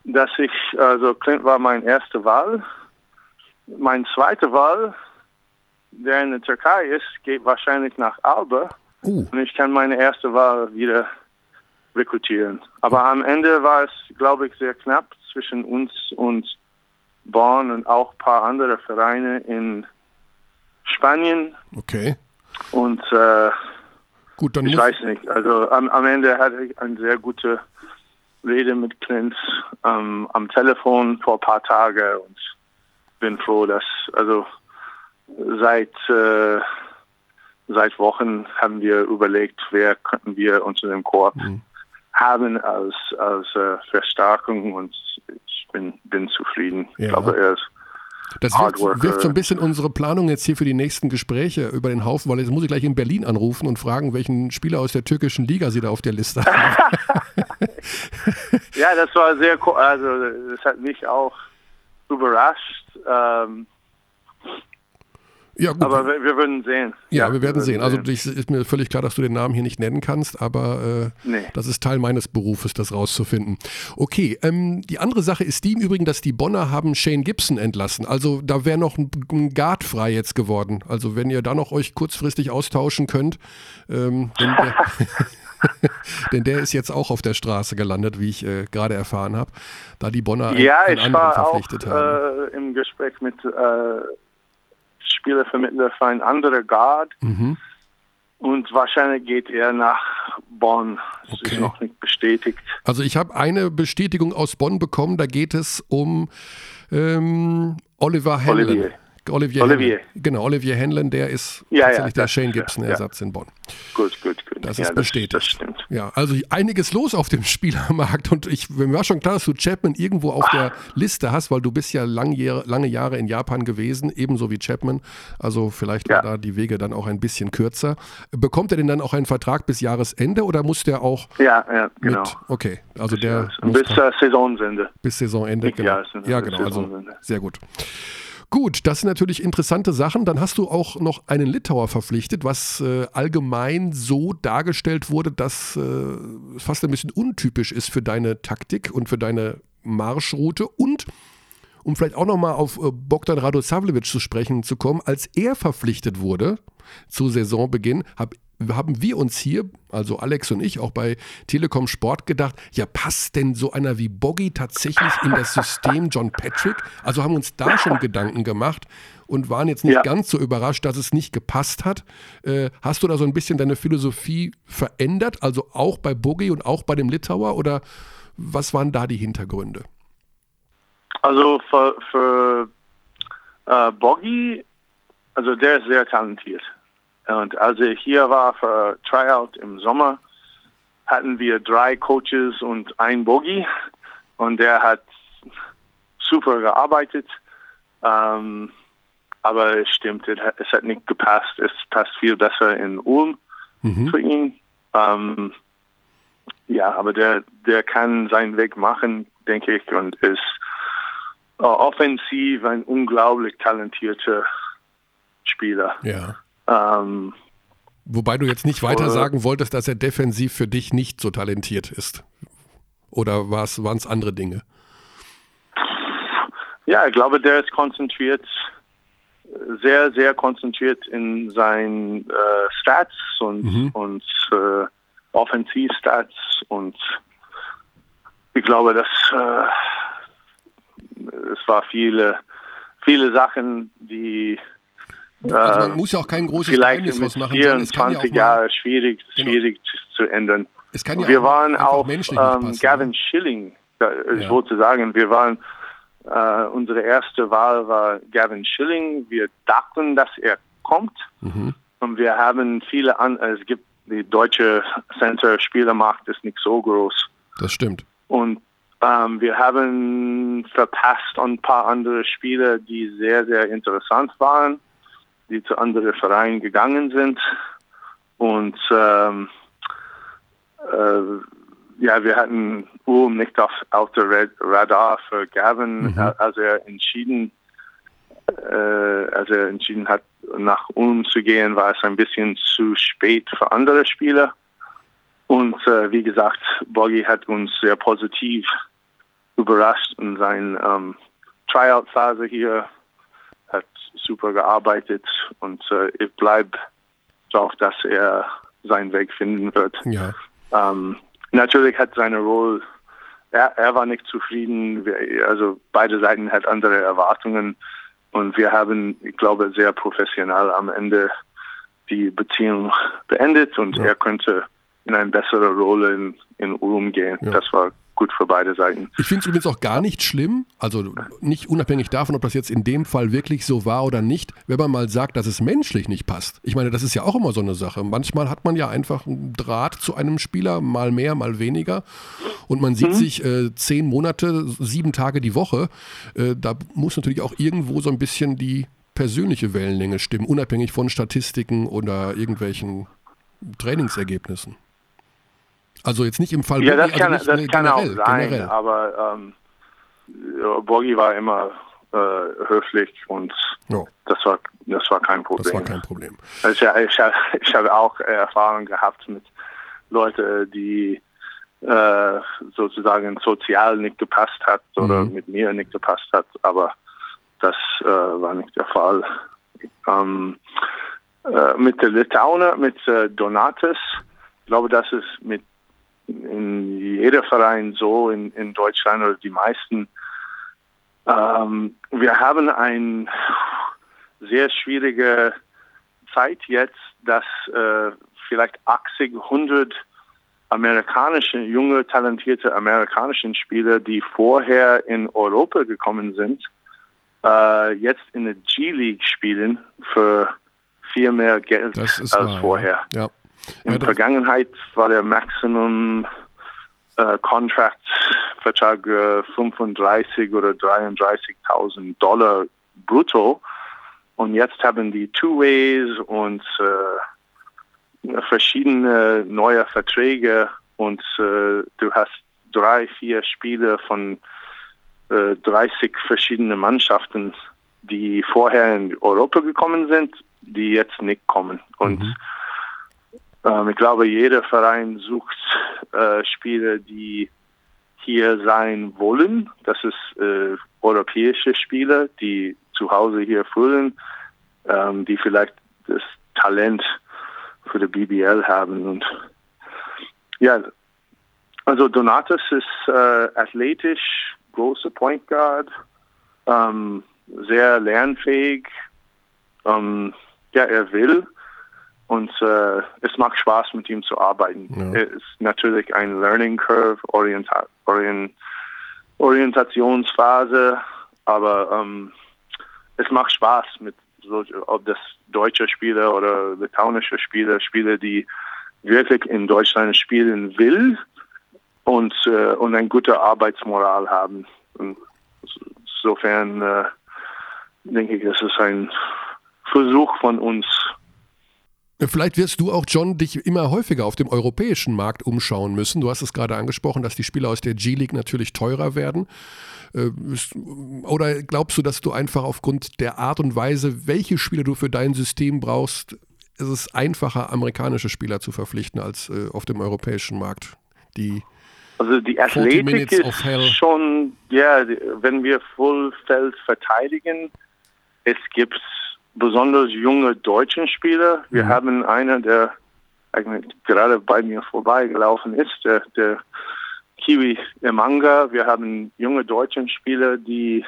dass ich, also Clint war meine erste Wahl. Mein zweite Wahl, der in der Türkei ist, geht wahrscheinlich nach Alba. Uh. Und ich kann meine erste Wahl wieder rekrutieren. Aber am Ende war es, glaube ich, sehr knapp zwischen uns und Bonn und auch ein paar andere Vereine in Spanien. Okay. Und äh, Gut, dann ich weiß nicht. Also am, am, Ende hatte ich eine sehr gute Rede mit Clint ähm, am Telefon vor ein paar Tagen und bin froh, dass also seit äh, seit Wochen haben wir überlegt, wer könnten wir unter dem Korb mhm. haben als als äh, Verstärkung und bin, bin zufrieden. Ja. Ich glaube, er ist das wirft, wirft, so ein bisschen unsere Planung jetzt hier für die nächsten Gespräche über den Haufen, weil jetzt muss ich gleich in Berlin anrufen und fragen, welchen Spieler aus der türkischen Liga Sie da auf der Liste haben. ja, das war sehr cool. Also, das hat mich auch überrascht. Ähm, ja, gut. Aber wir, wir würden sehen. Ja, ja wir werden sehen. Also es ist mir völlig klar, dass du den Namen hier nicht nennen kannst, aber äh, nee. das ist Teil meines Berufes, das rauszufinden. Okay, ähm, die andere Sache ist die im Übrigen, dass die Bonner haben Shane Gibson entlassen. Also da wäre noch ein, ein Guard frei jetzt geworden. Also wenn ihr da noch euch kurzfristig austauschen könnt, ähm, denn, der, ist jetzt auch auf der Straße gelandet, wie ich äh, gerade erfahren habe, da die Bonner ja, einen, einen anderen verpflichtet auch, haben. Äh, im Gespräch mit äh, Spielervermittler für ein anderer Guard. Mhm. Und wahrscheinlich geht er nach Bonn. Das okay. ist noch nicht bestätigt. Also ich habe eine Bestätigung aus Bonn bekommen. Da geht es um ähm, Oliver Hanlon. Olivier. Olivier, Olivier. Hanlon. Genau, Olivier Hanlon, der ist ja, tatsächlich ja, der Shane Gibson-Ersatz ja. in Bonn. Gut, gut, gut. Das ist bestätigt. Das, das, stimmt. Ja, also einiges los auf dem Spielermarkt und ich, mir war schon klar, dass du Chapman irgendwo auf der Liste hast, weil du bist ja lang, lange Jahre in Japan gewesen, ebenso wie Chapman. Also vielleicht war da die Wege dann auch ein bisschen kürzer. Bekommt er denn dann auch einen Vertrag bis Jahresende oder muss der auch Ja, ja, genau. Mit, okay, also der bis äh, Saisonende. Bis Saisonende, genau. Ja, genau, also sehr gut. Gut, das sind natürlich interessante Sachen. Dann hast du auch noch einen Litauer verpflichtet, was äh, allgemein so dargestellt wurde, dass äh, fast ein bisschen untypisch ist für deine Taktik und für deine Marschroute. Und um vielleicht auch nochmal auf äh, Bogdan Radosavljevic zu sprechen zu kommen, als er verpflichtet wurde zu Saisonbeginn, habe haben wir uns hier, also Alex und ich, auch bei Telekom Sport gedacht, ja, passt denn so einer wie Boggy tatsächlich in das System John Patrick? Also haben uns da schon Gedanken gemacht und waren jetzt nicht ja. ganz so überrascht, dass es nicht gepasst hat. Äh, hast du da so ein bisschen deine Philosophie verändert, also auch bei Boggy und auch bei dem Litauer oder was waren da die Hintergründe? Also für, für äh, Boggy, also der ist sehr talentiert. Und als ich hier war für Tryout im Sommer, hatten wir drei Coaches und ein Bogie. Und der hat super gearbeitet. Ähm, aber es stimmt, es hat nicht gepasst. Es passt viel besser in Ulm mhm. für ihn. Ähm, ja, aber der, der kann seinen Weg machen, denke ich, und ist äh, offensiv ein unglaublich talentierter Spieler. Ja. Ähm, Wobei du jetzt nicht weiter sagen wolltest, dass er defensiv für dich nicht so talentiert ist. Oder waren es andere Dinge? Ja, ich glaube, der ist konzentriert, sehr, sehr konzentriert in seinen äh, Stats und, mhm. und äh, Offensivstats und ich glaube, dass äh, es war viele, viele Sachen, die also man äh, muss ja auch kein großes vielleicht Geheimnis machen. 24 ja Jahre schwierig, genau. schwierig zu ändern. Ja wir waren auch ähm, Gavin Schilling, ich ja. wollte sagen, wir waren äh, unsere erste Wahl war Gavin Schilling. Wir dachten, dass er kommt. Mhm. Und wir haben viele an, es gibt die deutsche Center-Spielermacht ist nicht so groß. Das stimmt. Und ähm, wir haben verpasst ein paar andere Spieler, die sehr, sehr interessant waren, die zu anderen Vereinen gegangen sind. Und ähm, äh, ja, wir hatten Ulm nicht auf, auf der Radar für Gavin, mhm. als er entschieden, äh, als er entschieden hat, nach Ulm zu gehen, war es ein bisschen zu spät für andere Spieler. Und äh, wie gesagt, Boggy hat uns sehr positiv überrascht in seiner ähm, Tryout-Phase hier, hat super gearbeitet und äh, ich bleibe darauf, dass er seinen Weg finden wird. Ja. Ähm, natürlich hat seine Rolle, er, er war nicht zufrieden, also beide Seiten hat andere Erwartungen und wir haben, ich glaube, sehr professionell am Ende die Beziehung beendet und ja. er könnte in eine bessere Rolle in, in Ulm gehen. Ja. Das war gut für beide Seiten. Ich finde es übrigens auch gar nicht schlimm, also nicht unabhängig davon, ob das jetzt in dem Fall wirklich so war oder nicht, wenn man mal sagt, dass es menschlich nicht passt. Ich meine, das ist ja auch immer so eine Sache. Manchmal hat man ja einfach einen Draht zu einem Spieler, mal mehr, mal weniger. Und man sieht mhm. sich äh, zehn Monate, sieben Tage die Woche. Äh, da muss natürlich auch irgendwo so ein bisschen die persönliche Wellenlänge stimmen, unabhängig von Statistiken oder irgendwelchen Trainingsergebnissen. Also jetzt nicht im Fall Ja, das, kann, also das kann auch sein, generell. aber ähm, Borgi war immer äh, höflich und oh. das, war, das war kein Problem. Das war kein Problem. Also ich, ich, ich habe auch Erfahrungen gehabt mit Leuten, die äh, sozusagen sozial nicht gepasst hat oder mhm. mit mir nicht gepasst hat, aber das äh, war nicht der Fall. Ähm, äh, mit der Litauer, mit äh, Donatus, ich glaube, das ist mit in jeder Verein so in, in Deutschland oder die meisten. Ähm, wir haben eine sehr schwierige Zeit jetzt, dass äh, vielleicht 80, 100 amerikanische, junge, talentierte amerikanische Spieler, die vorher in Europa gekommen sind, äh, jetzt in der G-League spielen für viel mehr Geld als wahr, vorher. Ja. In der Vergangenheit war der Maximum äh, Contract Vertrag äh, 35 oder 33.000 Dollar brutto. Und jetzt haben die Two-Ways und äh, verschiedene neue Verträge und äh, du hast drei, vier Spiele von äh, 30 verschiedenen Mannschaften, die vorher in Europa gekommen sind, die jetzt nicht kommen. Und mhm. Ähm, ich glaube, jeder Verein sucht äh, Spieler, die hier sein wollen. Das ist äh, europäische Spieler, die zu Hause hier fühlen, ähm, die vielleicht das Talent für die BBL haben. Und ja, also Donatus ist äh, athletisch, großer Point Guard, ähm, sehr lernfähig. Ähm, ja, er will. Und äh, es macht Spaß, mit ihm zu arbeiten. Ja. Es ist natürlich ein Learning Curve, Orienta Orient Orientationsphase, aber ähm, es macht Spaß mit so, ob das deutsche Spieler oder litauische Spieler, Spieler, die wirklich in Deutschland spielen will und, äh, und eine gute Arbeitsmoral haben. Und insofern äh, denke ich, das ist ein Versuch von uns. Vielleicht wirst du auch, John, dich immer häufiger auf dem europäischen Markt umschauen müssen. Du hast es gerade angesprochen, dass die Spieler aus der G-League natürlich teurer werden. Äh, oder glaubst du, dass du einfach aufgrund der Art und Weise, welche Spieler du für dein System brauchst, ist es einfacher, amerikanische Spieler zu verpflichten als äh, auf dem europäischen Markt? Die also die Athletik ist schon, ja, wenn wir Vollfeld verteidigen, es gibt besonders junge deutsche Spieler. Wir mhm. haben einen, der eigentlich gerade bei mir vorbeigelaufen ist, der, der Kiwi Emanga. Wir haben junge deutsche Spieler, die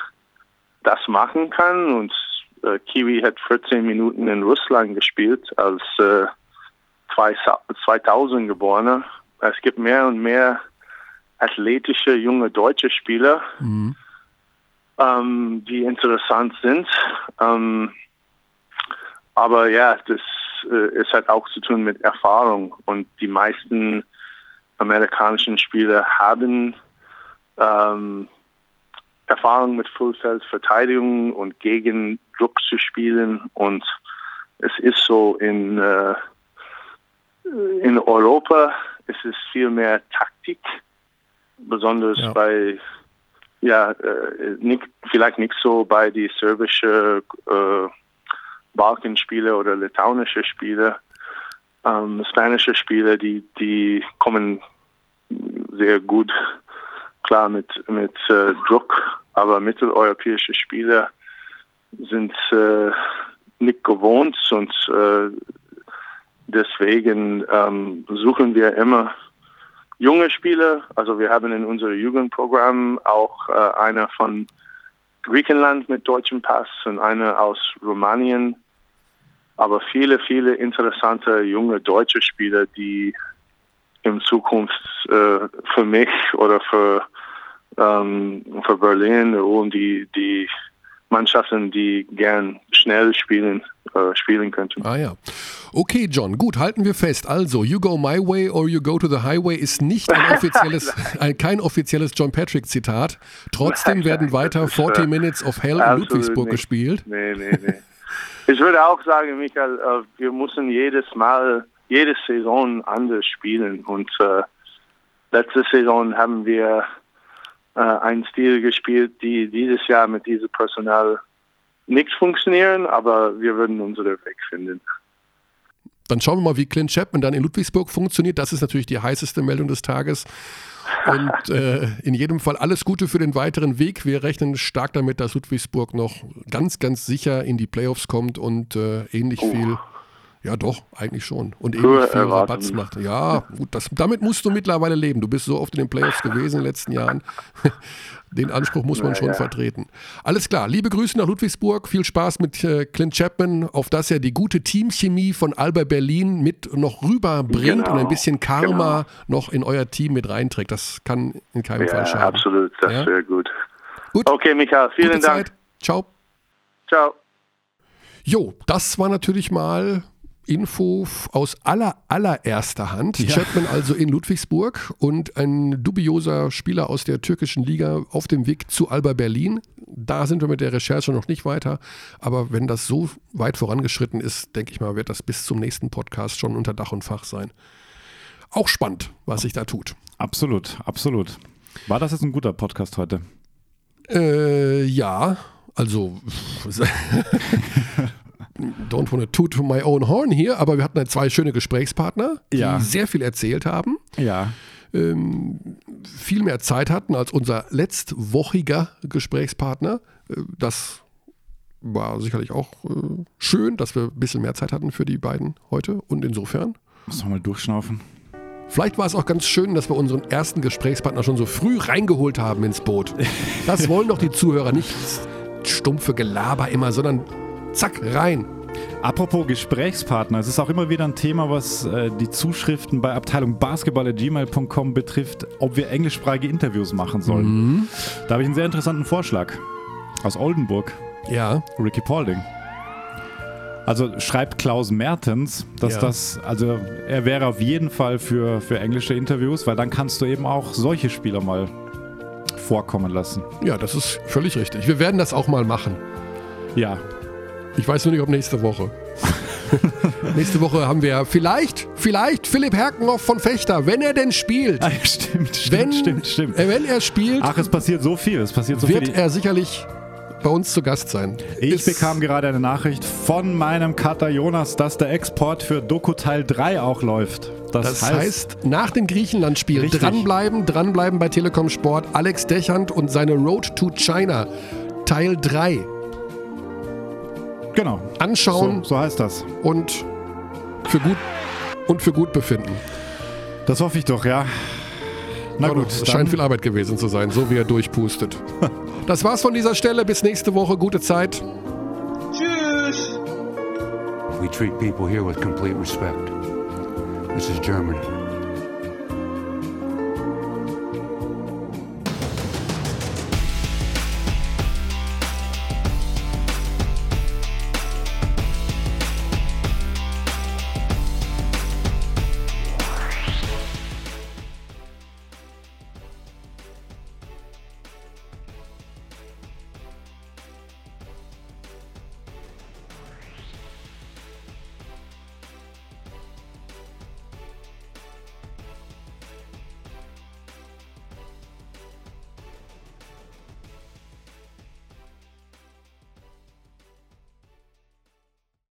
das machen kann und äh, Kiwi hat 14 Minuten in Russland gespielt als äh, 2000 geborener. Es gibt mehr und mehr athletische junge deutsche Spieler, mhm. ähm, die interessant sind. Ähm, aber ja, das äh, es hat auch zu tun mit Erfahrung und die meisten amerikanischen Spieler haben ähm, Erfahrung mit Fullfeldverteidigung und gegen Druck zu spielen und es ist so in äh, in Europa ist es viel mehr Taktik, besonders ja. bei ja äh, nicht, vielleicht nicht so bei die serbische äh, Balkanspiele oder litauische Spiele. Ähm, spanische Spieler, die die kommen sehr gut klar mit mit äh, Druck, aber mitteleuropäische Spieler sind äh, nicht gewohnt und äh, deswegen ähm, suchen wir immer junge Spieler. Also wir haben in unserem Jugendprogramm auch äh, einer von Griechenland mit deutschem Pass und einer aus Rumänien. Aber viele, viele interessante junge deutsche Spieler, die in Zukunft äh, für mich oder für, ähm, für Berlin und die, die Mannschaften, die gern schnell spielen, äh, spielen könnten. Ah ja. Okay, John, gut, halten wir fest. Also, You Go My Way or You Go to the Highway ist nicht ein offizielles, ein, kein offizielles John Patrick-Zitat. Trotzdem nein, werden weiter 40 Minutes of Hell in Ludwigsburg nicht. gespielt. Nee, nee, nee. ich würde auch sagen, Michael, äh, wir müssen jedes Mal, jede Saison anders spielen. Und äh, letzte Saison haben wir äh, einen Stil gespielt, die dieses Jahr mit diesem Personal nicht funktionieren, aber wir würden unsere Weg finden. Dann schauen wir mal, wie Clint Chapman dann in Ludwigsburg funktioniert. Das ist natürlich die heißeste Meldung des Tages. Und äh, in jedem Fall alles Gute für den weiteren Weg. Wir rechnen stark damit, dass Ludwigsburg noch ganz, ganz sicher in die Playoffs kommt und äh, ähnlich oh. viel ja, doch, eigentlich schon. Und ähnlich viel Rabatz macht. Ja, gut, das, damit musst du mittlerweile leben. Du bist so oft in den Playoffs gewesen in den letzten Jahren. Den Anspruch muss man ja, schon ja. vertreten. Alles klar, liebe Grüße nach Ludwigsburg. Viel Spaß mit äh, Clint Chapman, auf dass er die gute Teamchemie von Alba Berlin mit noch rüberbringt genau. und ein bisschen Karma genau. noch in euer Team mit reinträgt. Das kann in keinem ja, Fall schaden. Absolut, das ja? wäre gut. Gut. Okay, Michael, vielen Dank. Zeit. Ciao. Ciao. Jo, das war natürlich mal Info aus aller, allererster Hand. Ja. Chapman also in Ludwigsburg und ein dubioser Spieler aus der türkischen Liga auf dem Weg zu Alba Berlin. Da sind wir mit der Recherche noch nicht weiter. Aber wenn das so weit vorangeschritten ist, denke ich mal, wird das bis zum nächsten Podcast schon unter Dach und Fach sein. Auch spannend, was sich da tut. Absolut, absolut. War das jetzt ein guter Podcast heute? Äh, ja, also don't want to toot to my own horn hier, aber wir hatten zwei schöne Gesprächspartner, die ja. sehr viel erzählt haben. Ja. Ähm, viel mehr Zeit hatten als unser letztwochiger Gesprächspartner. Äh, das war sicherlich auch äh, schön, dass wir ein bisschen mehr Zeit hatten für die beiden heute und insofern. Muss mal durchschnaufen. Vielleicht war es auch ganz schön, dass wir unseren ersten Gesprächspartner schon so früh reingeholt haben ins Boot. Das wollen doch die Zuhörer nicht stumpfe Gelaber immer, sondern Zack, rein. Apropos Gesprächspartner, es ist auch immer wieder ein Thema, was äh, die Zuschriften bei Abteilung basketball.gmail.com betrifft, ob wir englischsprachige Interviews machen sollen. Mhm. Da habe ich einen sehr interessanten Vorschlag aus Oldenburg. Ja. Ricky Paulding. Also schreibt Klaus Mertens, dass ja. das, also er wäre auf jeden Fall für, für englische Interviews, weil dann kannst du eben auch solche Spieler mal vorkommen lassen. Ja, das ist völlig richtig. Wir werden das auch mal machen. Ja. Ich weiß nur nicht, ob nächste Woche. nächste Woche haben wir vielleicht, vielleicht Philipp Herkenhoff von Fechter, wenn er denn spielt. Ah, stimmt, stimmt, wenn, stimmt, stimmt. Äh, wenn er spielt, Ach, es passiert so viel. Es passiert so wird viel. er sicherlich bei uns zu Gast sein. Ich Ist- bekam gerade eine Nachricht von meinem Cutter Jonas, dass der Export für Doku Teil 3 auch läuft. Das, Das heißt, nach den Griechenland-Spielen Richtig. dranbleiben, dranbleiben bei Telekom Sport. Alex Dechand und seine Road to China, Teil 3. genau. Anschauen So, so heißt das. und für gut und für gut befinden. Das hoffe ich doch, ja. Na Aber gut, es scheint viel Arbeit gewesen zu sein, so wie er durchpustet. das war's von dieser Stelle. Bis nächste Woche. Gute Zeit. We treat people here with complete respect. This is Germany.